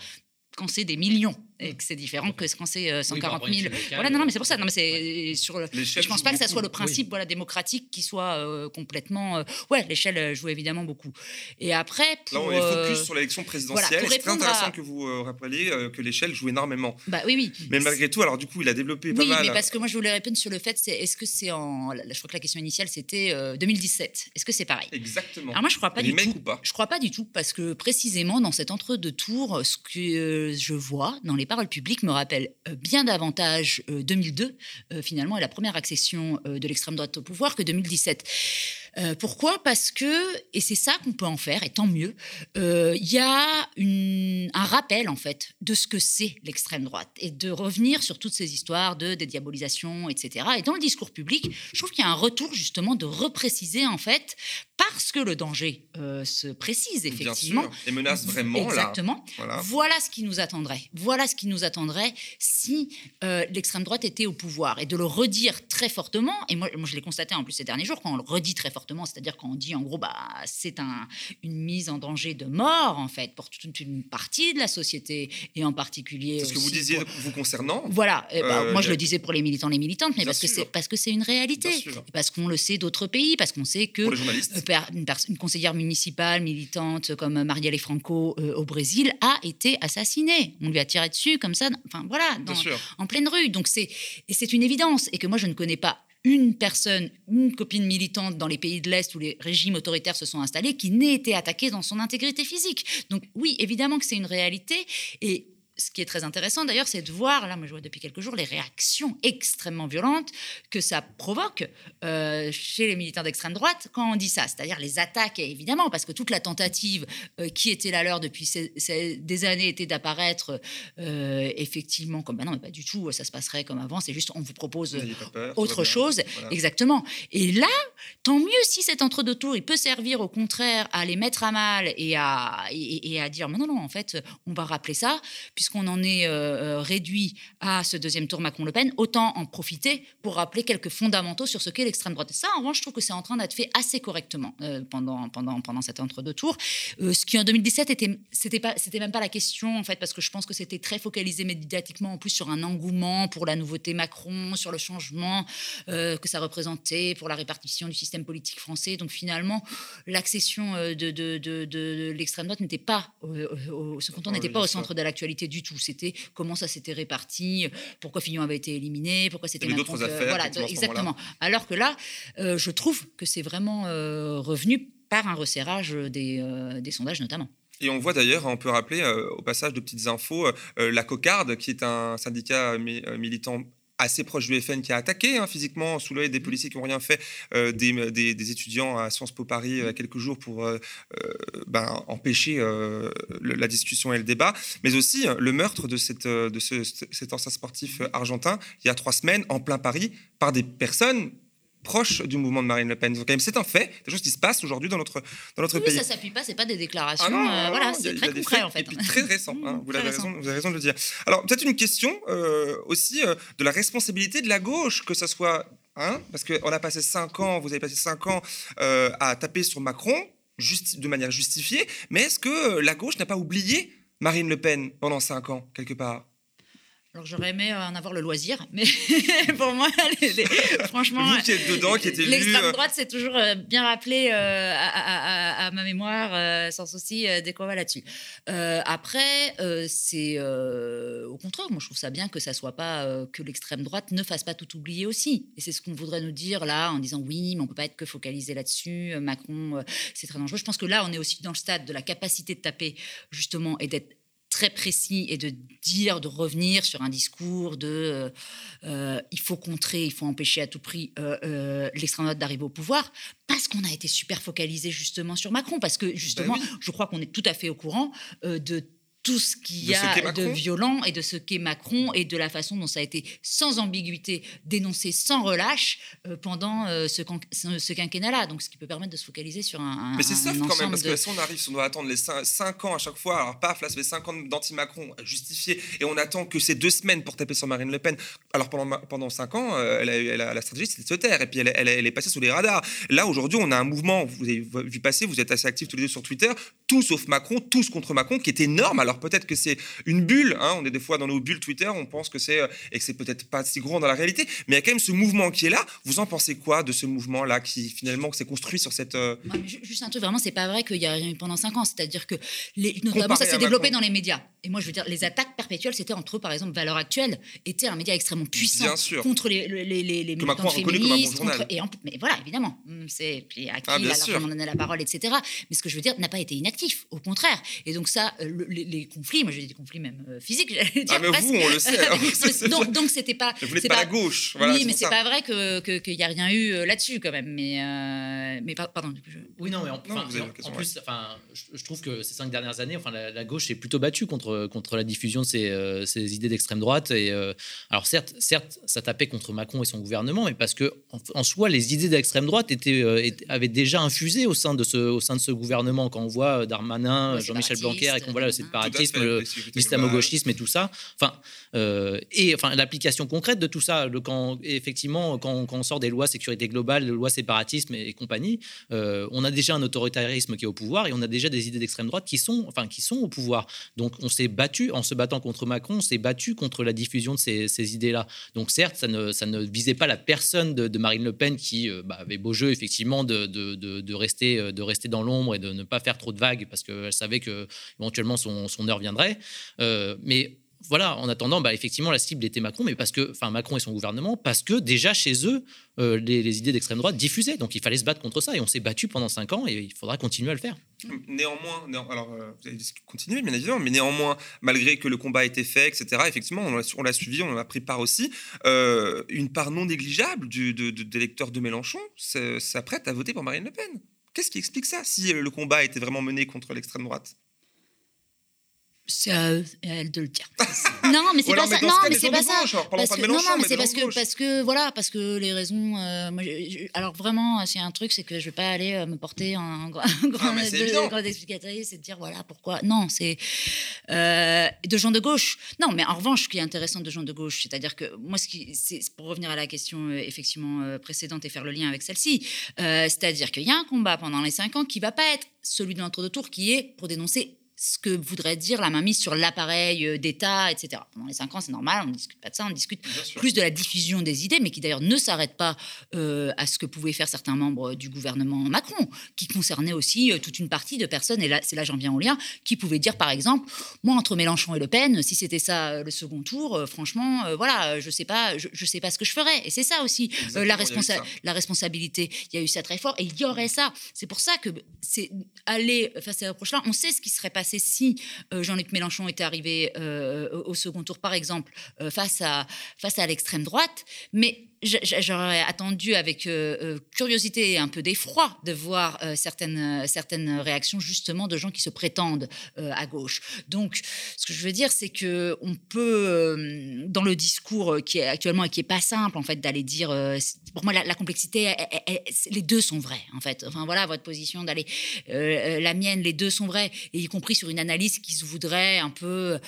quand c'est des millions et que c'est différent que quand c'est 140 euh, 000. voilà, non, non, mais c'est pour ça. Non, mais c'est sur le. Je pense pas que ça soit le principe, voilà, démocratique qui soit euh, complètement. Euh, ouais, l'échelle joue évidemment beaucoup. Et après, là, on est focus sur l'élection présidentielle. c'est très intéressant que vous rappeliez que l'échelle joue énormément. Bah oui, oui. Mais malgré tout, alors du coup, il a développé pas mal. Oui, mais parce que moi, je voulais répondre sur le fait, c'est est-ce que c'est en. Je crois que la question initiale c'était 2017. Est-ce que c'est pareil? Exactement. Alors moi, je crois pas du tout. Je crois pas du tout parce que précisément dans cet entre-deux tours, ce que je vois dans les paroles publiques me rappelle euh, bien davantage 2002, euh, euh, finalement, et la première accession de l'extrême droite au pouvoir que 2017. Pourquoi? Parce que, et c'est ça qu'on peut en faire, et tant mieux, il y a un rappel en fait de ce que c'est l'extrême droite et de revenir sur toutes ces histoires de dédiabolisation, etc. Et dans le discours public, je trouve qu'il y a un retour justement de repréciser en fait parce que le danger euh, se précise effectivement. Bien sûr. Et menace vraiment Exactement. Voilà. ce qui nous attendrait. Voilà ce qui nous attendrait si euh, l'extrême droite était au pouvoir. Et de le redire très fortement, et moi, moi je l'ai constaté en plus ces derniers jours, quand on le redit très fortement, c'est-à-dire quand on dit en gros, bah, c'est un, une mise en danger de mort en fait pour toute une partie de la société et en particulier. C'est ce que vous disiez vous concernant Voilà. Bah, euh, moi je le disais pour les militants, les militantes, mais parce que, c'est, parce que c'est une réalité. Parce qu'on le sait d'autres pays, parce qu'on sait que une, conseillère municipale militante comme Marielle Franco euh, au Brésil a été assassinée. On lui a tiré dessus comme ça, enfin voilà, en pleine rue. Donc c'est et c'est une évidence et que moi je ne connais pas une personne, une copine militante dans les pays de l'Est où les régimes autoritaires se sont installés qui n'ait été attaquée dans son intégrité physique. Donc oui, évidemment que c'est une réalité et ce qui est très intéressant d'ailleurs, c'est de voir, là, moi je vois depuis quelques jours, les réactions extrêmement violentes que ça provoque euh, chez les militants d'extrême droite quand on dit ça. C'est-à-dire les attaques, évidemment, parce que toute la tentative euh, qui était la leur depuis des années était d'apparaître euh, effectivement comme, bah non, mais pas du tout, ça se passerait comme avant, c'est juste on vous propose autre chose. Exactement. Et là, tant mieux si cet entre-deux tours, il peut servir au contraire à les mettre à mal et à, et, à dire, mais non, non, en fait, on va rappeler ça, puisqu'on en est euh, euh, réduit à ce deuxième tour Macron-Le Pen, autant en profiter pour rappeler quelques fondamentaux sur ce qu'est l'extrême droite. Ça, en revanche, je trouve que c'est en train d'être fait assez correctement euh, pendant, pendant, pendant cet entre-deux tours. ce qui, en 2017, était, c'était, pas, c'était même pas la question, en fait, parce que je pense que c'était très focalisé médiatiquement, en plus, sur un engouement pour la nouveauté Macron, sur le changement que ça représentait pour la répartition du système politique français. Donc, finalement, l'accession de, de, de, de l'extrême droite n'était pas, n'était pas au centre de l'actualité du du tout. C'était comment ça s'était réparti, pourquoi Fillon avait été éliminé, pourquoi c'était d'autres affaires. Voilà, exactement. Alors que là, euh, je trouve que c'est vraiment euh, revenu par un resserrage des, euh, des sondages notamment. Et on voit d'ailleurs, on peut rappeler au passage de petites infos, la Cocarde, qui est un syndicat militant assez proche du FN qui a attaqué hein, physiquement sous l'œil des mmh. policiers qui n'ont rien fait, euh, des, des, étudiants à Sciences Po Paris y a quelques jours pour euh, euh, ben, empêcher la discussion et le débat, mais aussi le meurtre de, cette, de ce, cet ancien sportif argentin il y a trois semaines en plein Paris par des personnes proche du mouvement de Marine Le Pen. Donc, c'est un fait, des choses qui se passent aujourd'hui dans notre, dans notre oui, pays. Ça s'appuie pas, c'est pas des déclarations. Ah euh, voilà, c'est très concret en fait. Et puis très récent, hein, vous, avez raison, vous avez raison de le dire. Alors peut-être une question euh, aussi euh, de la responsabilité de la gauche, que ce soit, hein, parce qu'on a passé cinq ans, vous avez passé cinq ans à taper sur Macron, juste, de manière justifiée, mais est-ce que la gauche n'a pas oublié Marine Le Pen pendant cinq ans, quelque part? Alors j'aurais aimé en avoir le loisir, mais pour moi, franchement, Vous qui êtes dedans, qui était l'extrême euh, droite, c'est toujours euh, bien rappelé euh, à, ma mémoire, sans souci, dès qu'on va là-dessus. après, c'est au contraire, moi je trouve ça bien que ça soit pas que l'extrême droite ne fasse pas tout oublier aussi. Et c'est ce qu'on voudrait nous dire là, en disant oui, mais on peut pas être que focalisé là-dessus. Macron, c'est très dangereux. Je pense que là, on est aussi dans le stade de la capacité de taper justement et d'être très précis et de dire, de revenir sur un discours de euh, euh, il faut contrer, il faut empêcher à tout prix euh, l'extrême droite d'arriver au pouvoir, parce qu'on a été super focalisé justement sur Macron, parce que justement, ben je crois qu'on est tout à fait au courant de tout ce qu'il y a de violent et de ce qu'est Macron et de la façon dont ça a été sans ambiguïté dénoncé sans relâche euh, pendant euh, ce, ce quinquennat-là. Donc, ce qui peut permettre de se focaliser sur un. Mais c'est ça quand même, parce que si on arrive, si on doit attendre les 5 ans à chaque fois, alors paf, là, ça fait 5 ans d'anti-Macron justifié, et on attend que ces deux semaines pour taper sur Marine Le Pen. Alors, pendant, pendant 5 ans, euh, elle a, elle a, la stratégie, c'était de se taire, et puis elle, elle, est passée sous les radars. Là, aujourd'hui, on a un mouvement, vous avez vu passer, vous êtes assez actifs tous les deux sur Twitter, tout sauf Macron, tous contre Macron, qui est énorme. Alors, peut-être que c'est une bulle. Hein. On est des fois dans nos bulles Twitter, on pense que c'est euh, et que c'est peut-être pas si grand dans la réalité, mais il y a quand même ce mouvement qui est là. Vous en pensez quoi de ce mouvement-là qui finalement s'est construit sur cette euh, Juste un truc, vraiment, c'est pas vrai qu'il y a rien eu pendant cinq ans. C'est-à-dire que les, notamment ça s'est développé dans les médias. Et moi, je veux dire, les attaques perpétuelles, c'était entre eux, par exemple, Valeurs Actuelles était un média extrêmement puissant contre les, les, les, les militants féministes. et mais voilà, évidemment, hum, c'est à qui ah, il a largement donné la parole, etc. Mais ce que je veux dire n'a pas été inactif, au contraire. Et donc ça, euh, les, des conflits. Moi, j'ai des conflits même physiques. ah, mais vous, on le sait. donc, donc c'était pas. vous n'êtes pas, la gauche. Voilà, oui, mais c'est pas vrai qu'il que, n'y a rien eu là-dessus quand même. Mais, mais pardon. Oui, non, mais en, plus, enfin, je, trouve que ces cinq dernières années, enfin, la, gauche s'est plutôt battue contre, contre la diffusion de ces, ces idées d'extrême droite. Et, alors, certes, certes, ça tapait contre Macron et son gouvernement, mais parce que en, soi, les idées d'extrême droite étaient, avaient déjà infusé au sein de ce, au sein de ce gouvernement. Quand on voit Darmanin, Jean-Michel Blanquer, et qu'on voit le séparatisme, l'islamo-gauchisme et tout ça. Enfin, euh, et enfin, l'application concrète de tout ça, le, quand, effectivement, quand, on sort des lois sécurité globale, lois séparatisme et, compagnie, euh, on a déjà un autoritarisme qui est au pouvoir et on a déjà des idées d'extrême droite qui sont, enfin, qui sont au pouvoir. Donc, on s'est battu, en se battant contre Macron, on s'est battu contre la diffusion de ces, ces idées-là. Donc, certes, ça ne, ça ne visait pas la personne de, Marine Le Pen qui euh, bah, avait beau jeu, effectivement, de, de, de, rester, de rester dans l'ombre et de ne pas faire trop de vagues parce qu'elle savait que éventuellement son, son heure viendrait. mais voilà, en attendant, bah, effectivement, la cible était Macron, mais parce que, enfin, Macron et son gouvernement, parce que déjà chez eux, euh, les, idées d'extrême droite diffusaient. Donc il fallait se battre contre ça, et on s'est battu pendant cinq ans, et il faudra continuer à le faire. Néanmoins, alors euh, vous allez continuer, bien évidemment, mais néanmoins, malgré que le combat a été fait, etc., effectivement, on l'a suivi, on en a pris part aussi. Euh, une part non négligeable du, de, des électeurs de Mélenchon s'apprête à voter pour Marine Le Pen. Qu'est-ce qui explique ça, si le combat était vraiment mené contre l'extrême droite? C'est à elle de le dire. non, mais c'est pas ça. Non, mais c'est pas ça. Parce que, non, non, mais c'est parce que, parce que voilà, parce que les raisons. Euh, moi, alors vraiment, c'est un truc, c'est que je vais pas aller euh, me porter en grand, grande ah, explicatrice et dire voilà pourquoi. Non, c'est euh, de gens de gauche. Non, mais en revanche, ce qui est intéressant de gens de gauche, c'est-à-dire que moi, ce qui, c'est pour revenir à la question effectivement précédente et faire le lien avec celle-ci, c'est-à-dire qu'il y a un combat pendant les cinq ans qui va pas être celui de l'entre-deux tours, qui est pour dénoncer ce que voudrait dire la mainmise sur l'appareil euh, d'État, etc. Pendant les cinq ans, c'est normal, on ne discute pas de ça, on discute plus de la diffusion des idées, mais qui d'ailleurs ne s'arrête pas euh, à ce que pouvaient faire certains membres du gouvernement Macron, qui concernait aussi euh, toute une partie de personnes, et là, c'est là j'en viens au lien, qui pouvaient dire par exemple, moi entre Mélenchon et Le Pen, si c'était ça le second tour, franchement, voilà, je sais pas, je, sais pas ce que je ferais. Et c'est ça aussi la, la responsabilité. Il y a eu ça très fort, et il y aurait ça. C'est pour ça que c'est aller face à l'approche là, on sait ce qui serait passé si euh, Jean-Luc Mélenchon était arrivé euh, au second tour, par exemple, euh, face à, face à l'extrême droite. Mais j'aurais attendu avec euh, euh, curiosité et un peu d'effroi de voir euh, certaines, certaines réactions justement de gens qui se prétendent à gauche. Donc, ce que je veux dire, c'est que on peut, dans le discours qui est actuellement et qui est pas simple en fait, d'aller dire, pour moi, la, complexité, les deux sont vrais en fait. Enfin voilà, votre position d'aller, la mienne, les deux sont vrais, et y compris sur une analyse qui se voudrait un peu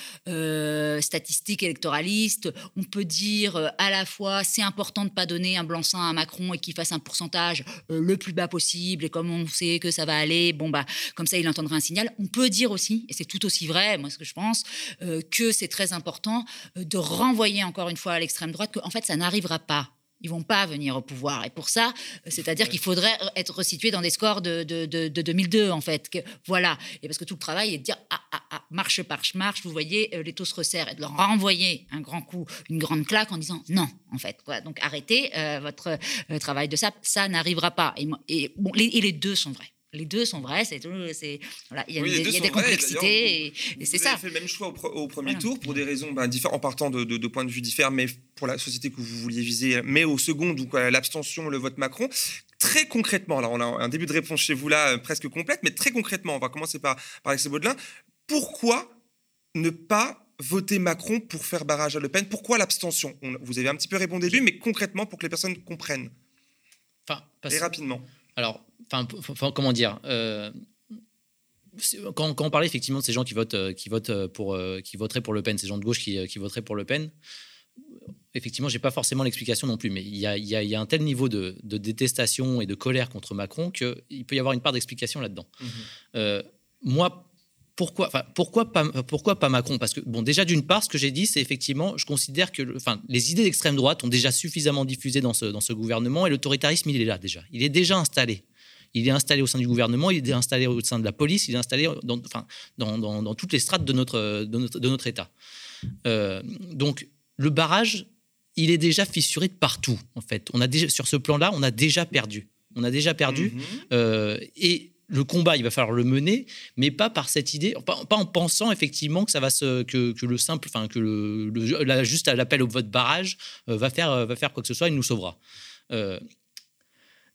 statistique électoraliste. On peut dire à la fois c'est important de pas donner un blanc-seing à Macron et qu'il fasse un pourcentage euh, le plus bas possible. Et comme on sait que ça va aller, bon, bah, comme ça, il entendra un signal. On peut dire aussi, et c'est tout aussi vrai, moi, ce que je pense, euh, que c'est très important euh, de renvoyer encore une fois à l'extrême droite qu'en fait, ça n'arrivera pas ils vont pas venir au pouvoir. Et pour ça, c'est-à-dire qu'il faudrait être resitué dans des scores de, de, de, 2002, en fait. Que, voilà. Et parce que tout le travail est de dire, ah, ah, ah, marche par marche, vous voyez, euh, les taux se resserrent. Et de leur renvoyer un grand coup, une grande claque en disant, non, en fait. Quoi. Donc arrêtez euh, votre euh, travail de ça. Ça n'arrivera pas. Et, et, bon, et les deux sont vrais les deux sont vrais, c'est voilà, il y a, des, complexités et, c'est ça. Vous avez fait le même choix au, premier tour pour des raisons ben, différentes, en partant de, points de vue différents, mais pour la société que vous vouliez viser. Mais au second, donc l'abstention, le vote Macron. Très concrètement, alors on a un début de réponse chez vous là, euh, presque complète, mais très concrètement, on va commencer par, par Alexis Baudelin. Pourquoi ne pas voter Macron pour faire barrage à Le Pen? Pourquoi l'abstention? Vous avez un petit peu répondu au début, mais concrètement pour que les personnes comprennent. Enfin, Et rapidement. Alors, enfin, comment dire euh, quand, on parlait effectivement de ces gens qui votent, euh, qui votent euh, pour, qui voteraient pour Le Pen, ces gens de gauche qui, qui voteraient pour Le Pen, effectivement, j'ai pas forcément l'explication non plus, mais il y, a, il, y a, un tel niveau de, détestation et de colère contre Macron qu'il peut y avoir une part d'explication là-dedans. Mmh moi, pourquoi, pourquoi, pas, pourquoi pas Macron? Parce que, bon, déjà, d'une part, ce que j'ai dit, c'est effectivement, je considère que enfin, les idées d'extrême droite ont déjà suffisamment diffusé dans ce, dans ce gouvernement et l'autoritarisme, il est là déjà. Il est déjà installé. Il est installé au sein du gouvernement, il est installé au sein de la police, il est installé dans, enfin, dans, dans, toutes les strates de notre, de notre, de notre État. Euh, donc, le barrage, il est déjà fissuré de partout, en fait. On a déjà, sur ce plan-là, on a déjà perdu. On a déjà perdu. Mm-hmm. Euh, et le combat, il va falloir le mener, mais pas par cette idée, pas, en pensant effectivement que ça va se, que, le simple, enfin que le, juste l'appel au vote barrage euh, va faire, va faire quoi que ce soit, il nous sauvera. Euh,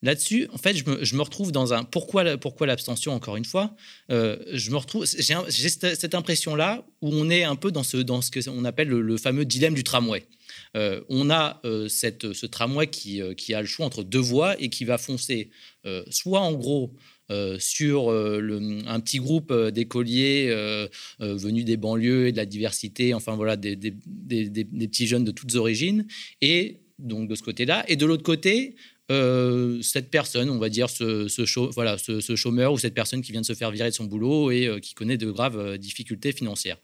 là-dessus, en fait, je me, retrouve dans un pourquoi pourquoi l'abstention encore une fois. Euh, je me retrouve, j'ai cette impression-là où on est un peu dans ce dans ce que on appelle le, fameux dilemme du tramway. on a cette, ce tramway qui, qui a le choix entre deux voies et qui va foncer soit en gros euh, sur euh, un petit groupe euh, d'écoliers venus des banlieues et de la diversité, enfin voilà, des, petits jeunes de toutes origines. Et donc de ce côté-là. Et de l'autre côté, cette personne, on va dire ce, voilà, ce, chômeur ou cette personne qui vient de se faire virer de son boulot et qui connaît de graves difficultés financières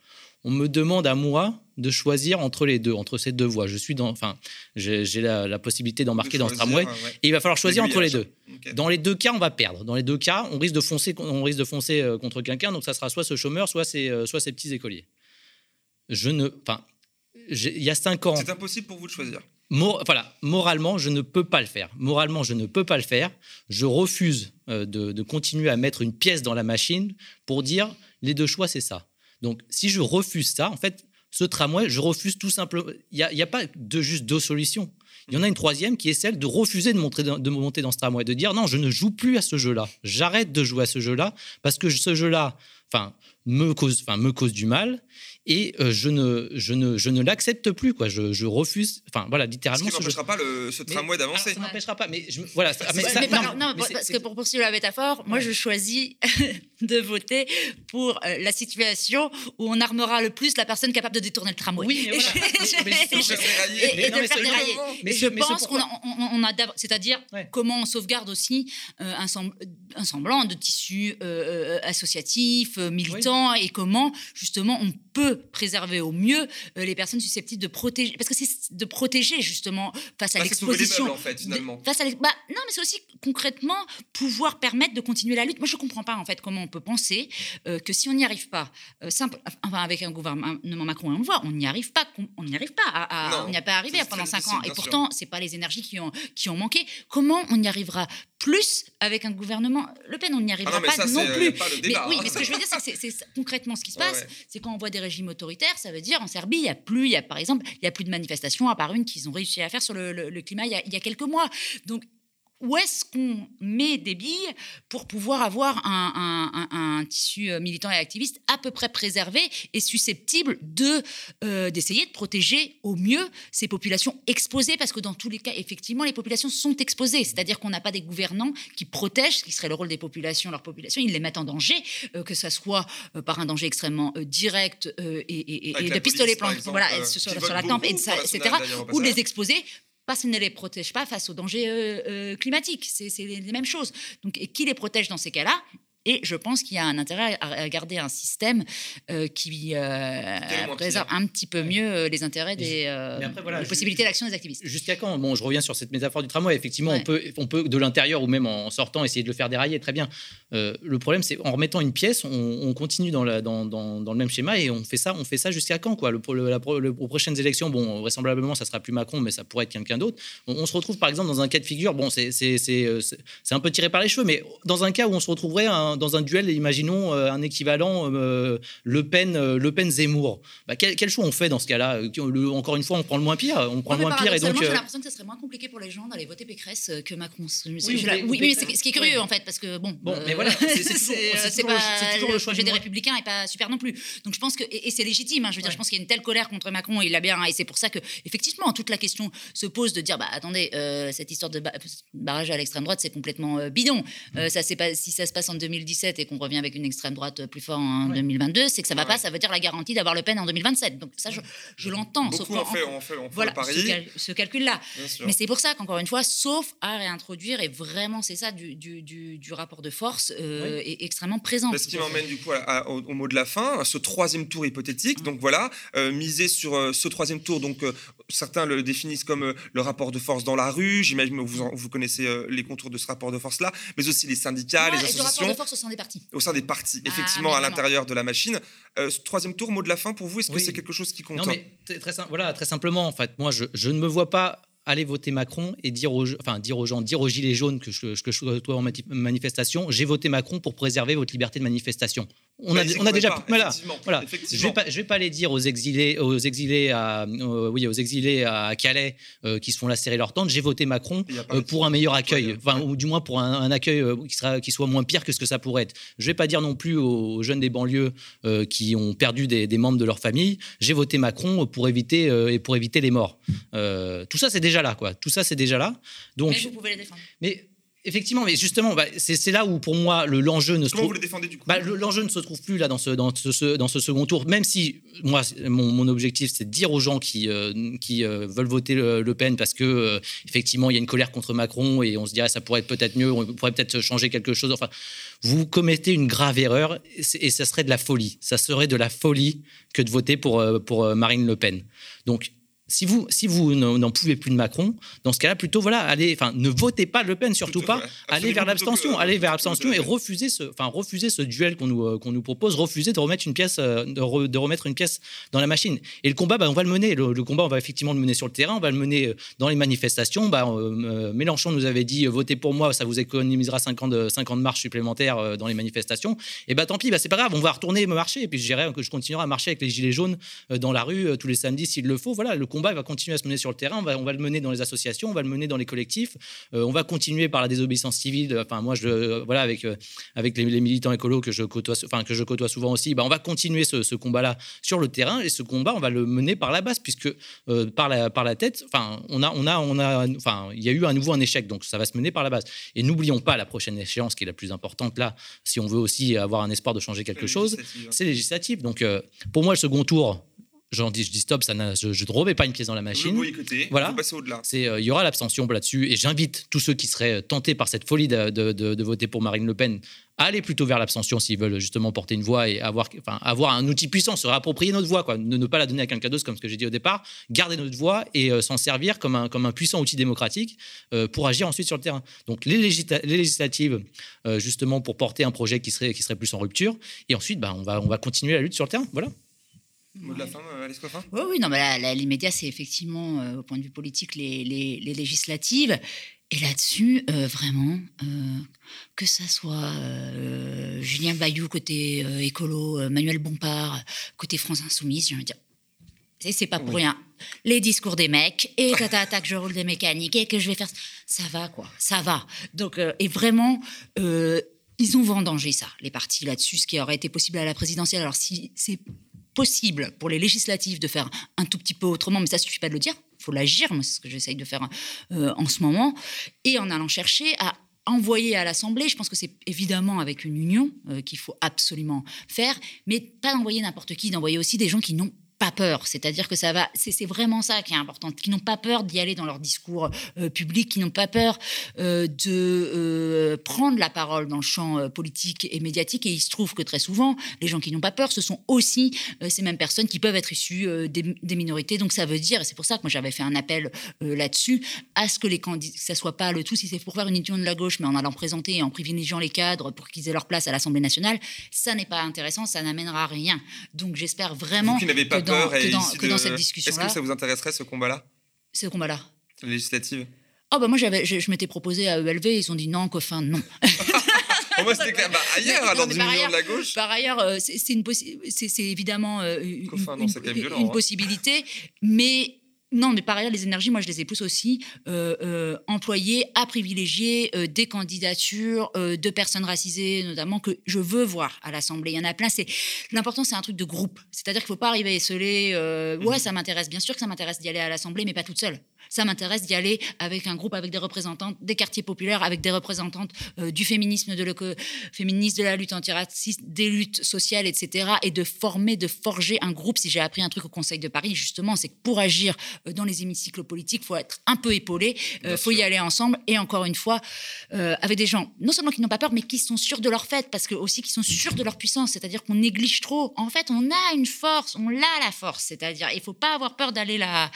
on me demande à moi de choisir entre les deux, entre ces deux voies. Je suis dans, enfin, j'ai la, possibilité d'embarquer dans ce tramway, et il va falloir choisir entre les deux. Dans les deux cas, on va perdre. Dans les deux cas, on risque de foncer, on risque de foncer euh, contre quelqu'un. Donc, ça sera soit ce chômeur, soit ces, euh, soit ces petits écoliers. Je ne, enfin, il y a cinq ans. C'est impossible pour vous de choisir. Moralement, je ne peux pas le faire. Moralement, je ne peux pas le faire. Je refuse euh, de, continuer à mettre une pièce dans la machine pour dire les deux choix, c'est ça. Donc, si je refuse ça, en fait, ce tramway, je refuse tout simplement. Il n'y a, pas juste deux solutions. Il y en a une troisième qui est celle de refuser de, de monter dans ce tramway, de dire non, je ne joue plus à ce jeu-là. J'arrête de jouer à ce jeu-là parce que ce jeu-là, enfin, me cause, enfin, me cause du mal et euh, je ne, je ne, je ne l'accepte plus. Quoi. Je, je, refuse. Enfin, voilà, littéralement. Ce qui n'empêchera pas le, ce tramway d'avancer. Ça n'empêchera pas. Mais je, voilà. Mais, non, parce que pour poursuivre la métaphore, moi, je choisis de voter pour euh, la situation où on armera le plus la personne capable de détourner le tramway. Oui, mais voilà. mais, je pense qu'on on, a, c'est-à-dire comment on sauvegarde aussi euh, un, un, semblant de tissu associatif, militant, et comment justement on peut préserver au mieux euh, les personnes susceptibles de protéger, parce que c'est de protéger justement face à bah, l'exposition. En fait, finalement. face à bah, non, mais c'est aussi concrètement pouvoir permettre de continuer la lutte. Moi, je comprends pas en fait comment on peut penser euh, que si on n'y arrive pas, euh, simple, enfin avec un gouvernement Macron, on le voit, on n'y arrive pas, on n'y arrive pas, à, on n'y a pas arrivé pendant cinq ans, et pourtant c'est pas les énergies qui ont qui ont manqué. Comment on y arrivera plus avec un gouvernement Le Pen, on n'y arrivera ah pas non plus. mais, oui, mais ce que je veux dire, c'est concrètement ce qui se passe, c'est quand on voit des régimes autoritaires, ça veut dire en Serbie, il y a plus, il y a par exemple, il y a plus de manifestations à part une qu'ils ont réussi à faire sur le, climat il y, a, il y, a, quelques mois. Donc où est-ce qu'on met des billes pour pouvoir avoir un, tissu euh, militant et activiste à peu près préservé et susceptible de euh, d'essayer de protéger au mieux ces populations exposées? Parce que dans tous les cas effectivement les populations sont exposées. C'est-à-dire qu'on n'a pas des gouvernants qui protègent ce qui serait le rôle des populations leur population ils les mettent en danger euh, que ce soit par un danger extrêmement direct et, de pistolets voilà sur, la tempe etc ou les exposer parce qu'ils ne les protègent pas face aux dangers euh, euh, climatiques. C'est les, mêmes choses. Donc, qui les protège dans ces cas-là? Et je pense qu'il y a un intérêt à garder un système euh, qui euh, préserve un petit peu mieux euh, les intérêts des possibilités d'action des activistes. Jusqu'à quand? Bon, je reviens sur cette métaphore du tramway. Effectivement, on, peut, on peut de l'intérieur ou même en sortant essayer de le faire dérailler, très bien. le problème, c'est en remettant une pièce, on, continue dans, la, dans, dans, le même schéma et on fait ça, on fait ça jusqu'à quand quoi? Le, la, aux prochaines élections, bon, vraisemblablement, ça sera plus Macron, mais ça pourrait être quelqu'un d'autre. On, se retrouve par exemple dans un cas de figure, bon, c'est un peu tiré par les cheveux, mais dans un cas où on se retrouverait un dans un duel, imaginons euh, un équivalent euh, Le Pen, euh, Le Pen Zemmour. Bah, quel, choix on fait dans ce cas-là? Encore une fois, on prend le moins pire. On prend le moins pire et donc. J'ai l'impression que ce serait moins compliqué pour les gens d'aller voter Pécresse que Macron. Oui, mais, ce qui est curieux en fait, parce que bon. Bon, mais voilà, c'est toujours le choix des Républicains et pas super non plus. Donc je pense que et, c'est légitime. Hein, je veux dire, je pense qu'il y a une telle colère contre Macron, il l'a bien, et c'est pour ça que effectivement toute la question se pose de dire bah attendez, cette histoire de barrage à l'extrême droite, c'est complètement bidon. ça c'est pas si ça se passe en 2000 2017 et qu'on revient avec une extrême droite plus forte en 2022, c'est que ça ne va pas, ça veut dire la garantie d'avoir Le Pen en 2027. Donc ça, je, l'entends. Beaucoup sauf fait, on fait, on voilà, ce, calcul-là. Mais c'est pour ça qu'encore une fois, sauf à réintroduire, et vraiment c'est ça, du, du, rapport de force euh, est extrêmement présent. Ce qui m'emmène du coup au, mot de la fin, ce troisième tour hypothétique. Donc voilà, euh, miser sur euh, ce troisième tour, donc certains le définissent comme le rapport de force dans la rue. J'imagine que vous, vous connaissez les contours de ce rapport de force-là, mais aussi les syndicats, les associations sein des partis. Au sein des partis, ah, effectivement, à l'intérieur de la machine. Euh, troisième tour, mot de la fin pour vous, est-ce que c'est quelque chose qui compte Non, mais très, voilà, très simplement, en fait, moi, je, je ne me vois pas aller voter Macron et dire aux, enfin, dire aux gens, dire aux gilets jaunes que je, que je en manifestation, j'ai voté Macron pour préserver votre liberté de manifestation. On a, on a déjà. voilà, voilà. Je ne vais, pas, je vais pas aller dire aux exilés, aux exilés, à, euh, oui, aux exilés à Calais euh, qui se font lacérer leur tente, j'ai voté Macron euh, pour un meilleur accueil, enfin, ou du moins pour un, accueil qui, sera, qui soit moins pire que ce que ça pourrait être. Je ne vais pas dire non plus aux jeunes des banlieues qui ont perdu des, des, membres de leur famille, j'ai voté Macron pour éviter, et pour éviter les morts. tout ça, c'est déjà là, quoi. Tout ça, c'est déjà là. Donc, mais vous pouvez les défendre. Mais Effectivement, mais justement, bah, c'est là où pour moi l'enjeu ne se trouve. vous le défendez du coup bah, L'enjeu ne se trouve plus là dans ce, dans ce, dans ce second tour, même si moi mon, objectif c'est de dire aux gens qui, euh, qui euh, veulent voter le, Pen parce que euh, effectivement il y a une colère contre Macron et on se dirait ça pourrait être peut-être mieux, on pourrait peut-être changer quelque chose. Enfin, vous commettez une grave erreur et, ça serait de la folie. Ça serait de la folie que de voter pour, pour Marine Le Pen. Donc si vous, si vous n'en pouvez plus de Macron, dans ce cas-là, plutôt, voilà, allez, enfin, ne votez pas Le Pen, surtout pas. Allez vers l'abstention, allez vers l'abstention et refusez ce, enfin, refusez ce duel qu'on nous, euh, qu'on nous propose, refusez de remettre une pièce, euh, de, remettre une pièce dans la machine. Et le combat, bah, on va le mener. Le, combat, on va effectivement le mener sur le terrain, on va le mener euh, dans les manifestations. Bah, Mélenchon nous avait dit, votez pour moi, ça vous économisera 5 ans de, 5 ans de marche supplémentaire dans les manifestations. Et bah, tant pis, bah, c'est pas grave, on va retourner me marcher. Et puis, je je continuerai à marcher avec les gilets jaunes dans la rue tous les samedis s'il le faut. Voilà, le combat va continuer à se mener sur le terrain, on va, on va, le mener dans les associations, on va le mener dans les collectifs, euh, on va continuer par la désobéissance civile. Enfin, moi, je, voilà, avec, euh, avec les, militants écolos que je côtoie, enfin, que je côtoie souvent aussi, bah, on va continuer ce, combat-là sur le terrain et ce combat, on va le mener par la base, puisque euh, par, la, par la tête, enfin, on a, on a, on a, enfin, il y a eu à nouveau un échec, donc ça va se mener par la base. Et n'oublions pas la prochaine échéance qui est la plus importante là, si on veut aussi avoir un espoir de changer quelque chose, c'est législatif. Donc, pour moi, le second tour, J'en dis, je dis stop, ça je ne remets pas une pièce dans la machine. Voilà. au-delà. C'est, euh, il y aura l'abstention là-dessus, et j'invite tous ceux qui seraient tentés par cette folie de, de, de, voter pour Marine Le Pen à aller plutôt vers l'abstention s'ils veulent justement porter une voix et avoir, enfin, avoir un outil puissant, se réapproprier notre voix, quoi. Ne, ne pas la donner à quelqu'un d'autre, comme ce que j'ai dit au départ, garder notre voix et euh, s'en servir comme un, comme un puissant outil démocratique euh, pour agir ensuite sur le terrain. Donc les, les législatives, justement, pour porter un projet qui serait, qui serait plus en rupture, et ensuite, bah, on, va, on va continuer la lutte sur le terrain. Voilà. Mot de la fin, euh, Alice Coffin Oui, oui, non, mais l'immédiat, c'est effectivement, euh, au point de vue politique, les, les, législatives. Et là-dessus, euh, vraiment, que ça soit Julien Bayou côté écolo, Manuel Bompard côté France Insoumise, j'ai envie de dire, c'est pas pour rien. Les discours des mecs, et tata, tata, que je roule des mécaniques, et que je vais faire. Ça va, quoi. Ça va. Donc, et vraiment, ils ont vendangé ça, les partis là-dessus, ce qui aurait été possible à la présidentielle. Alors, si c'est possible pour les législatives de faire un tout petit peu autrement, mais ça suffit pas de le dire, faut l'agir, c'est ce que j'essaye de faire euh, en ce moment, et en allant chercher à envoyer à l'Assemblée, je pense que c'est évidemment avec une union euh, qu'il faut absolument faire, mais pas d'envoyer n'importe qui, d'envoyer aussi des gens qui n'ont pas peur. C'est-à-dire que ça va, c'est vraiment ça qui est important, qui n'ont pas peur d'y aller dans leur discours euh, public, qui n'ont pas peur euh, de euh, prendre la parole dans le champ politique et médiatique. Et il se trouve que très souvent, les gens qui n'ont pas peur, ce sont aussi ces mêmes personnes qui peuvent être issues des, minorités. Donc ça veut dire, et c'est pour ça que moi j'avais fait un appel là-dessus, à ce que les candidats, ça soit pas le tout, si c'est pour faire une union de la gauche, mais en allant présenter et en privilégiant les cadres pour qu'ils aient leur place à l'Assemblée nationale, ça n'est pas intéressant, ça n'amènera rien. Donc j'espère vraiment que que, dans, cette discussion-là. Est-ce que ça vous intéresserait ce combat-là? Ce combat-là Législative? Oh bah moi j'avais, je, m'étais proposé à ELV, ils ont dit non, Coffin, non. moi c'était bah, ailleurs, dans une union de la gauche. Par ailleurs, euh, c'est, une c'est, évidemment euh, une, une possibilité, mais non, mais par ailleurs, les énergies, moi, je les ai plus aussi euh, euh, employées à privilégier euh, des candidatures de personnes racisées, notamment, que je veux voir à l'Assemblée. Il y en a plein. C'est L'important, c'est un truc de groupe. C'est-à-dire qu'il ne faut pas arriver à esseler. Ouais, mhm. ça m'intéresse. Bien sûr que ça m'intéresse d'y aller à l'Assemblée, mais pas toute seule. Ça m'intéresse d'y aller avec un groupe, avec des représentantes des quartiers populaires, avec des représentantes du féminisme, de, le, féministe, de la lutte antiraciste, des luttes sociales, etc. Et de former, de forger un groupe. Si j'ai appris un truc au Conseil de Paris, justement, c'est que pour agir euh, dans les hémicycles politiques, il faut être un peu épaulé, euh, faut y aller ensemble. Et encore une fois, euh, avec des gens, non seulement qui n'ont pas peur, mais qui sont sûrs de leur fait, parce que aussi qui sont sûrs de leur puissance. C'est-à-dire qu'on néglige trop. En fait, on a une force, on a la force. C'est-à-dire, il faut pas avoir peur d'aller la,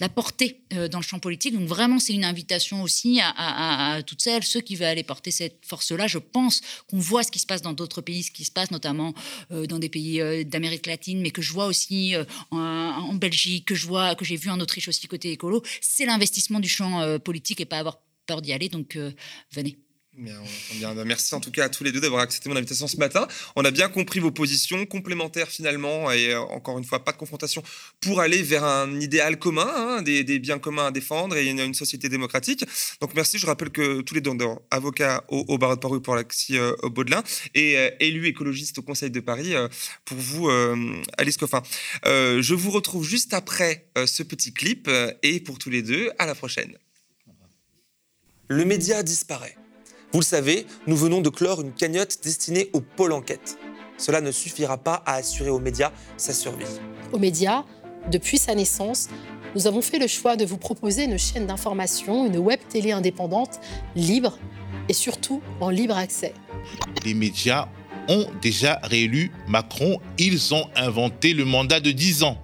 la porter dans le champ politique. Donc vraiment, c'est une invitation aussi à, toutes celles, ceux qui veulent aller porter cette force-là. Je pense qu'on voit ce qui se passe dans d'autres pays, ce qui se passe notamment dans des pays d'Amérique latine, mais que je vois aussi en, en, Belgique, que je vois, que j'ai vu en Autriche aussi côté écolo. C'est l'investissement du champ politique et pas avoir peur d'y aller. Donc venez. Bien, Merci en tout cas à tous les deux d'avoir accepté mon invitation ce matin. On a bien compris vos positions complémentaires finalement et euh, encore une fois pas de confrontation pour aller vers un idéal commun, hein, des, biens communs à défendre et une, société démocratique. Donc merci. Je rappelle que tous les deux avocats au, barreau de Paris pour l'Axi euh, au Baudelin et euh, élu écologiste au Conseil de Paris pour vous, Alice Coffin. je vous retrouve juste après ce petit clip et pour tous les deux, à la prochaine. Le média disparaît. Vous le savez, nous venons de clore une cagnotte destinée au pôle enquête. Cela ne suffira pas à assurer aux médias sa survie. Aux médias, depuis sa naissance, nous avons fait le choix de vous proposer une chaîne d'information, une web télé indépendante, libre et surtout en libre accès. Les médias ont déjà réélu Macron. Ils ont inventé le mandat de 10 ans.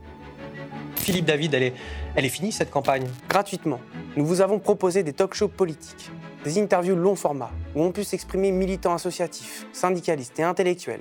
Philippe David, elle est, elle est finie cette campagne? Gratuitement, nous vous avons proposé des talk-shows politiques des interviews long format où ont pu s'exprimer militants associatifs, syndicalistes et intellectuels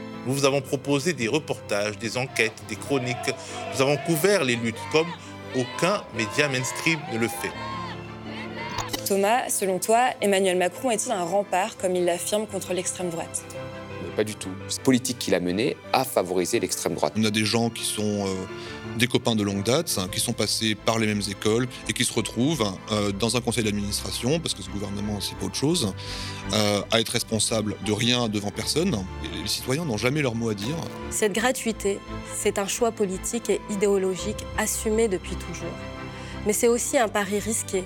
Nous vous avons proposé des reportages, des enquêtes, des chroniques. Nous avons couvert les luttes comme aucun média mainstream ne le fait. Thomas, selon toi, Emmanuel Macron est-il un rempart, comme il l'affirme, contre l'extrême droite? Pas du tout. Cette politique qu'il a menée a favorisé l'extrême droite. On a des gens qui sont... Euh, des copains de longue date hein, qui sont passés par les mêmes écoles et qui se retrouvent euh, dans un conseil d'administration, parce que ce gouvernement, c'est pas autre chose, euh, à être responsable de rien devant personne. Et les citoyens n'ont jamais leur mot à dire. Cette gratuité, c'est un choix politique et idéologique assumé depuis toujours. Mais c'est aussi un pari risqué.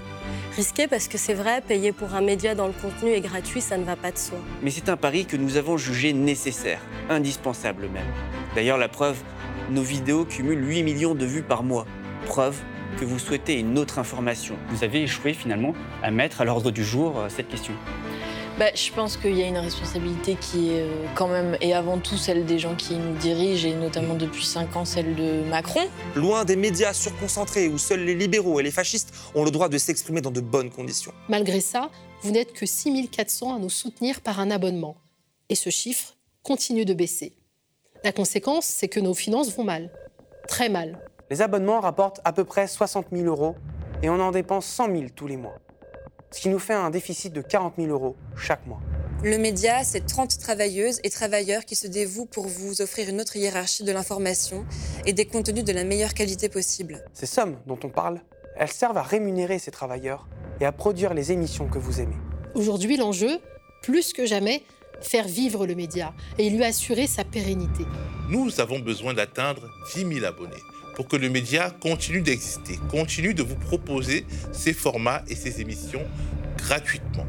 Risqué parce que c'est vrai, payer pour un média dans le contenu est gratuit, ça ne va pas de soi. Mais c'est un pari que nous avons jugé nécessaire, indispensable même. D'ailleurs, la preuve, nos vidéos cumulent 8 millions de vues par mois. Preuve que vous souhaitez une autre information. Vous avez échoué finalement à mettre à l'ordre du jour euh, cette question. Bah, je pense qu'il y a une responsabilité qui est euh, quand même, et avant tout celle des gens qui nous dirigent, et notamment depuis 5 ans celle de Macron. Loin des médias surconcentrés où seuls les libéraux et les fascistes ont le droit de s'exprimer dans de bonnes conditions. Malgré ça, vous n'êtes que 6400 à nous soutenir par un abonnement. Et ce chiffre continue de baisser. La conséquence, c'est que nos finances vont mal, très mal. Les abonnements rapportent à peu près 60 000 euros et on en dépense 100 000 tous les mois, ce qui nous fait un déficit de 40 000 euros chaque mois. Le média, c'est 30 travailleuses et travailleurs qui se dévouent pour vous offrir une autre hiérarchie de l'information et des contenus de la meilleure qualité possible. Ces sommes dont on parle, elles servent à rémunérer ces travailleurs et à produire les émissions que vous aimez. Aujourd'hui, l'enjeu, plus que jamais, faire vivre le média et lui assurer sa pérennité. Nous avons besoin d'atteindre 10 000 abonnés pour que le média continue d'exister, continue de vous proposer ses formats et ses émissions gratuitement.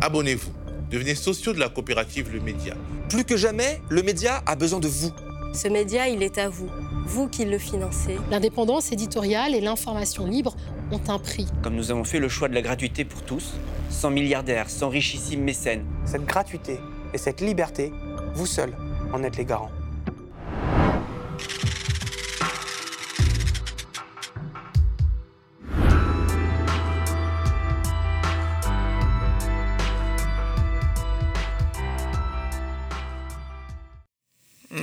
Abonnez-vous, devenez sociaux de la coopérative Le Média. Plus que jamais, le média a besoin de vous. Ce média, il est à vous, vous qui le financez. L'indépendance éditoriale et l'information libre ont un prix. Comme nous avons fait le choix de la gratuité pour tous, sans milliardaires, sans richissimes mécènes. Cette gratuité et cette liberté, vous seul en êtes les garants.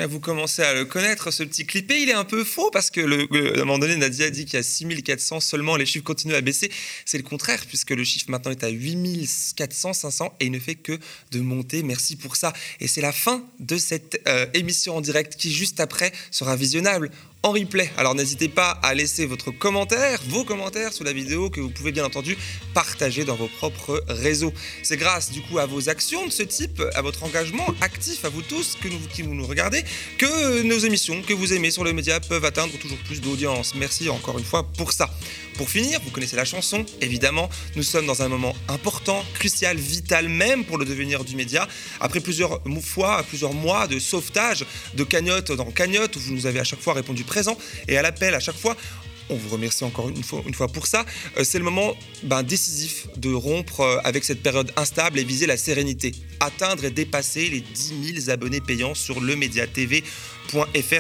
Vous commencez à le connaître, ce petit clipé. Il est un peu faux parce que, le, à un moment donné, Nadia dit qu'il y a 6400 seulement. Les chiffres continuent à baisser. C'est le contraire puisque le chiffre maintenant est à 8400, 500 et il ne fait que de monter. Merci pour ça. Et c'est la fin de cette euh, émission en direct qui, juste après, sera visionnable en replay. Alors n'hésitez pas à laisser votre commentaire, vos commentaires sous la vidéo que vous pouvez bien entendu partager dans vos propres réseaux. C'est grâce du coup à vos actions de ce type, à votre engagement actif à vous tous que nous, qui nous regardez, que nos émissions que vous aimez sur le média peuvent atteindre toujours plus d'audience. Merci encore une fois pour ça. Pour finir, vous connaissez la chanson, évidemment, nous sommes dans un moment important, crucial, vital même pour le devenir du média. Après plusieurs fois, plusieurs mois de sauvetage, de cagnotte dans cagnotte, vous nous avez à chaque fois répondu et à l'appel à chaque fois, on vous remercie encore une fois, une fois pour ça. Euh, c'est le moment ben, décisif de rompre euh, avec cette période instable et viser la sérénité. Atteindre et dépasser les 10 000 abonnés payants sur le Média TV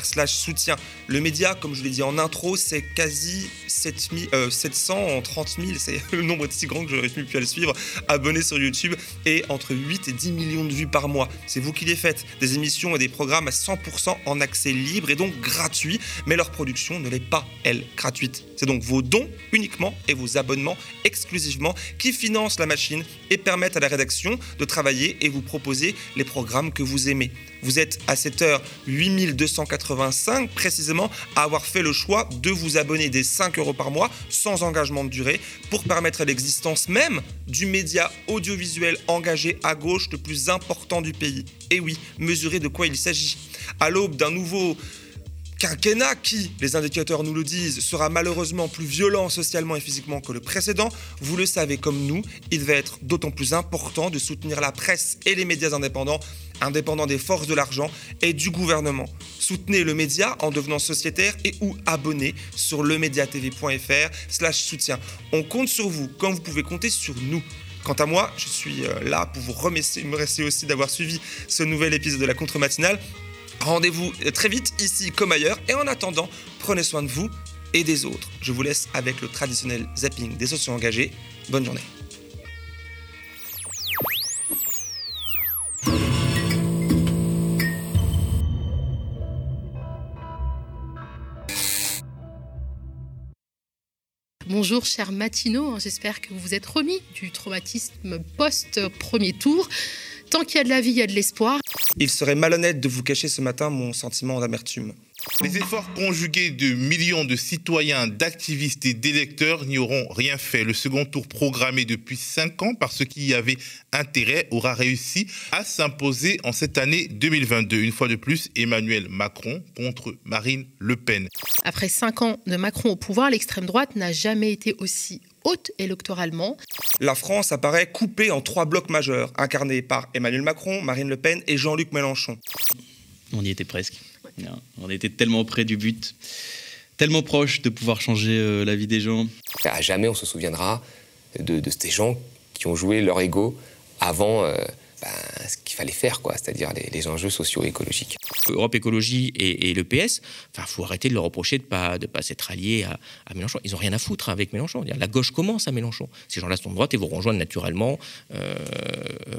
slash soutien. Le média, comme je l'ai dit en intro, c'est quasi 7 730 000, c'est le nombre si grand que je n'aurais plus à le suivre, abonnés sur YouTube et entre 8 et 10 millions de vues par mois. C'est vous qui les faites. Des émissions et des programmes à 100% en accès libre et donc gratuit, mais leur production ne l'est pas, elle, gratuite. C'est donc vos dons uniquement et vos abonnements exclusivement qui financent la machine et permettent à la rédaction de travailler et vous proposer les programmes que vous aimez. Vous êtes à cette heure 8285 précisément à avoir fait le choix de vous abonner des 5 euros par mois sans engagement de durée pour permettre l'existence même du média audiovisuel engagé à gauche le plus important du pays. Et oui, mesurez de quoi il s'agit. À l'aube d'un nouveau quinquennat qui, les indicateurs nous le disent, sera malheureusement plus violent socialement et physiquement que le précédent, vous le savez comme nous, il va être d'autant plus important de soutenir la presse et les médias indépendants, indépendants des forces de l'argent et du gouvernement. Soutenez le média en devenant sociétaire et ou abonné sur lemediatv.fr slash soutien. On compte sur vous comme vous pouvez compter sur nous. Quant à moi, je suis euh, là pour vous remercier, me remercier aussi d'avoir suivi ce nouvel épisode de la contre-matinale. Rendez-vous très vite ici comme ailleurs et en attendant, prenez soin de vous et des autres. Je vous laisse avec le traditionnel zapping des sociaux engagés. Bonne journée. Bonjour cher Matino, j'espère que vous vous êtes remis du traumatisme post-premier tour. Tant qu'il y a de la vie, il y a de l'espoir. Il serait malhonnête de vous cacher ce matin mon sentiment d'amertume. Les efforts conjugués de millions de citoyens, d'activistes et d'électeurs n'y auront rien fait. Le second tour programmé depuis cinq ans par ceux qui y avaient intérêt aura réussi à s'imposer en cette année 2022. Une fois de plus, Emmanuel Macron contre Marine Le Pen. Après cinq ans de Macron au pouvoir, l'extrême droite n'a jamais été aussi haute électoralement. La France apparaît coupée en trois blocs majeurs, incarnés par Emmanuel Macron, Marine Le Pen et Jean-Luc Mélenchon. On y était presque. On était tellement près du but, tellement proche de pouvoir changer euh, la vie des gens. À jamais on se souviendra de, ces gens qui ont joué leur ego avant euh, ben, ce qu'il fallait faire, quoi, c'est-à-dire les, enjeux socio-écologiques. Europe Écologie et, le PS, enfin, faut arrêter de leur reprocher de pas de pas s'être alliés à, Mélenchon. Ils ont rien à foutre avec Mélenchon. La gauche commence à Mélenchon. Ces gens-là sont de droite et vont rejoindre naturellement euh,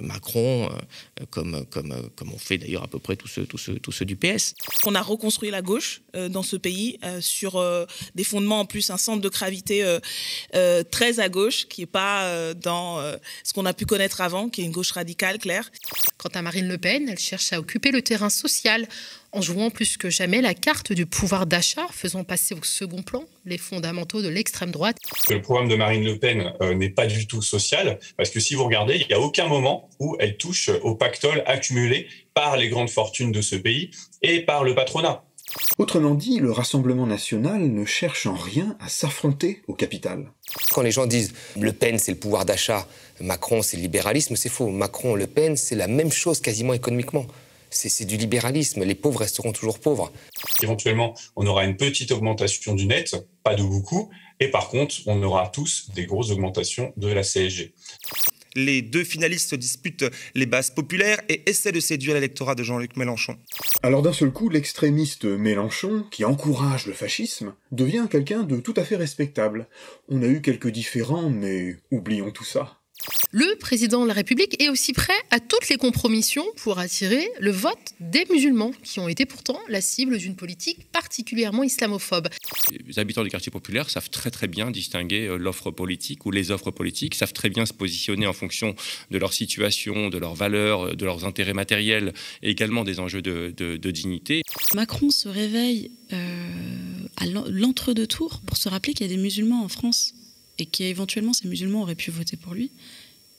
Macron, euh, comme comme comme on fait d'ailleurs à peu près tous ceux tous ceux tous ceux du PS. On a reconstruit la gauche euh, dans ce pays sur des fondements en plus un centre de gravité très à gauche qui est pas dans ce qu'on a pu connaître avant, qui est une gauche radicale claire Quant à Marine Le Pen, elle cherche à occuper le terrain social en jouant plus que jamais la carte du pouvoir d'achat, faisant passer au second plan les fondamentaux de l'extrême droite. Le programme de Marine Le Pen euh, n'est pas du tout social, parce que si vous regardez, il n'y a aucun moment où elle touche au pactole accumulé par les grandes fortunes de ce pays et par le patronat. Autrement dit, le Rassemblement national ne cherche en rien à s'affronter au capital. Quand les gens disent Le Pen, c'est le pouvoir d'achat, Macron, c'est le libéralisme, c'est faux. Macron, Le Pen, c'est la même chose quasiment économiquement. C'est du libéralisme. Les pauvres resteront toujours pauvres. Éventuellement, on aura une petite augmentation du net, pas de beaucoup, et par contre, on aura tous des grosses augmentations de la CSG. Les deux finalistes se disputent les bases populaires et essaient de séduire l'électorat de Jean-Luc Mélenchon. Alors d'un seul coup, l'extrémiste Mélenchon, qui encourage le fascisme, devient quelqu'un de tout à fait respectable. On a eu quelques différends, mais oublions tout ça. Le président de la République est aussi prêt à toutes les compromissions pour attirer le vote des musulmans, qui ont été pourtant la cible d'une politique particulièrement islamophobe. Les habitants des quartiers populaires savent très très bien distinguer euh, l'offre politique ou les offres politiques, savent très bien se positionner en fonction de leur situation, de leurs valeurs, euh, de leurs intérêts matériels et également des enjeux de, dignité. Macron se réveille euh, à l'entre-deux-tours pour se rappeler qu'il y a des musulmans en France et qu'éventuellement ces musulmans auraient pu voter pour lui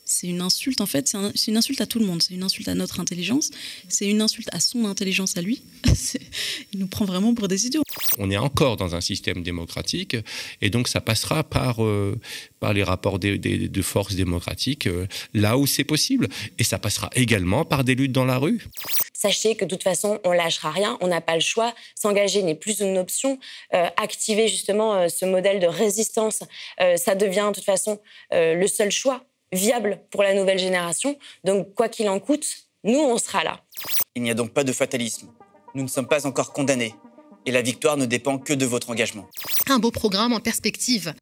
c'est une insulte, en fait, c'est une insulte à tout le monde. C'est une insulte à notre intelligence, c'est une insulte à son intelligence à lui. Il nous prend vraiment pour des idiots. On est encore dans un système démocratique, et donc ça passera par, euh, par les rapports de, de, forces démocratiques euh, là où c'est possible. Et ça passera également par des luttes dans la rue. Sachez que de toute façon, on lâchera rien, on n'a pas le choix. S'engager n'est plus une option. Euh, activer justement ce modèle de résistance, ça devient de toute façon le seul choix viable pour la nouvelle génération. Donc, quoi qu'il en coûte, nous, on sera là. Il n'y a donc pas de fatalisme. Nous ne sommes pas encore condamnés. Et la victoire ne dépend que de votre engagement. Un beau programme en perspective.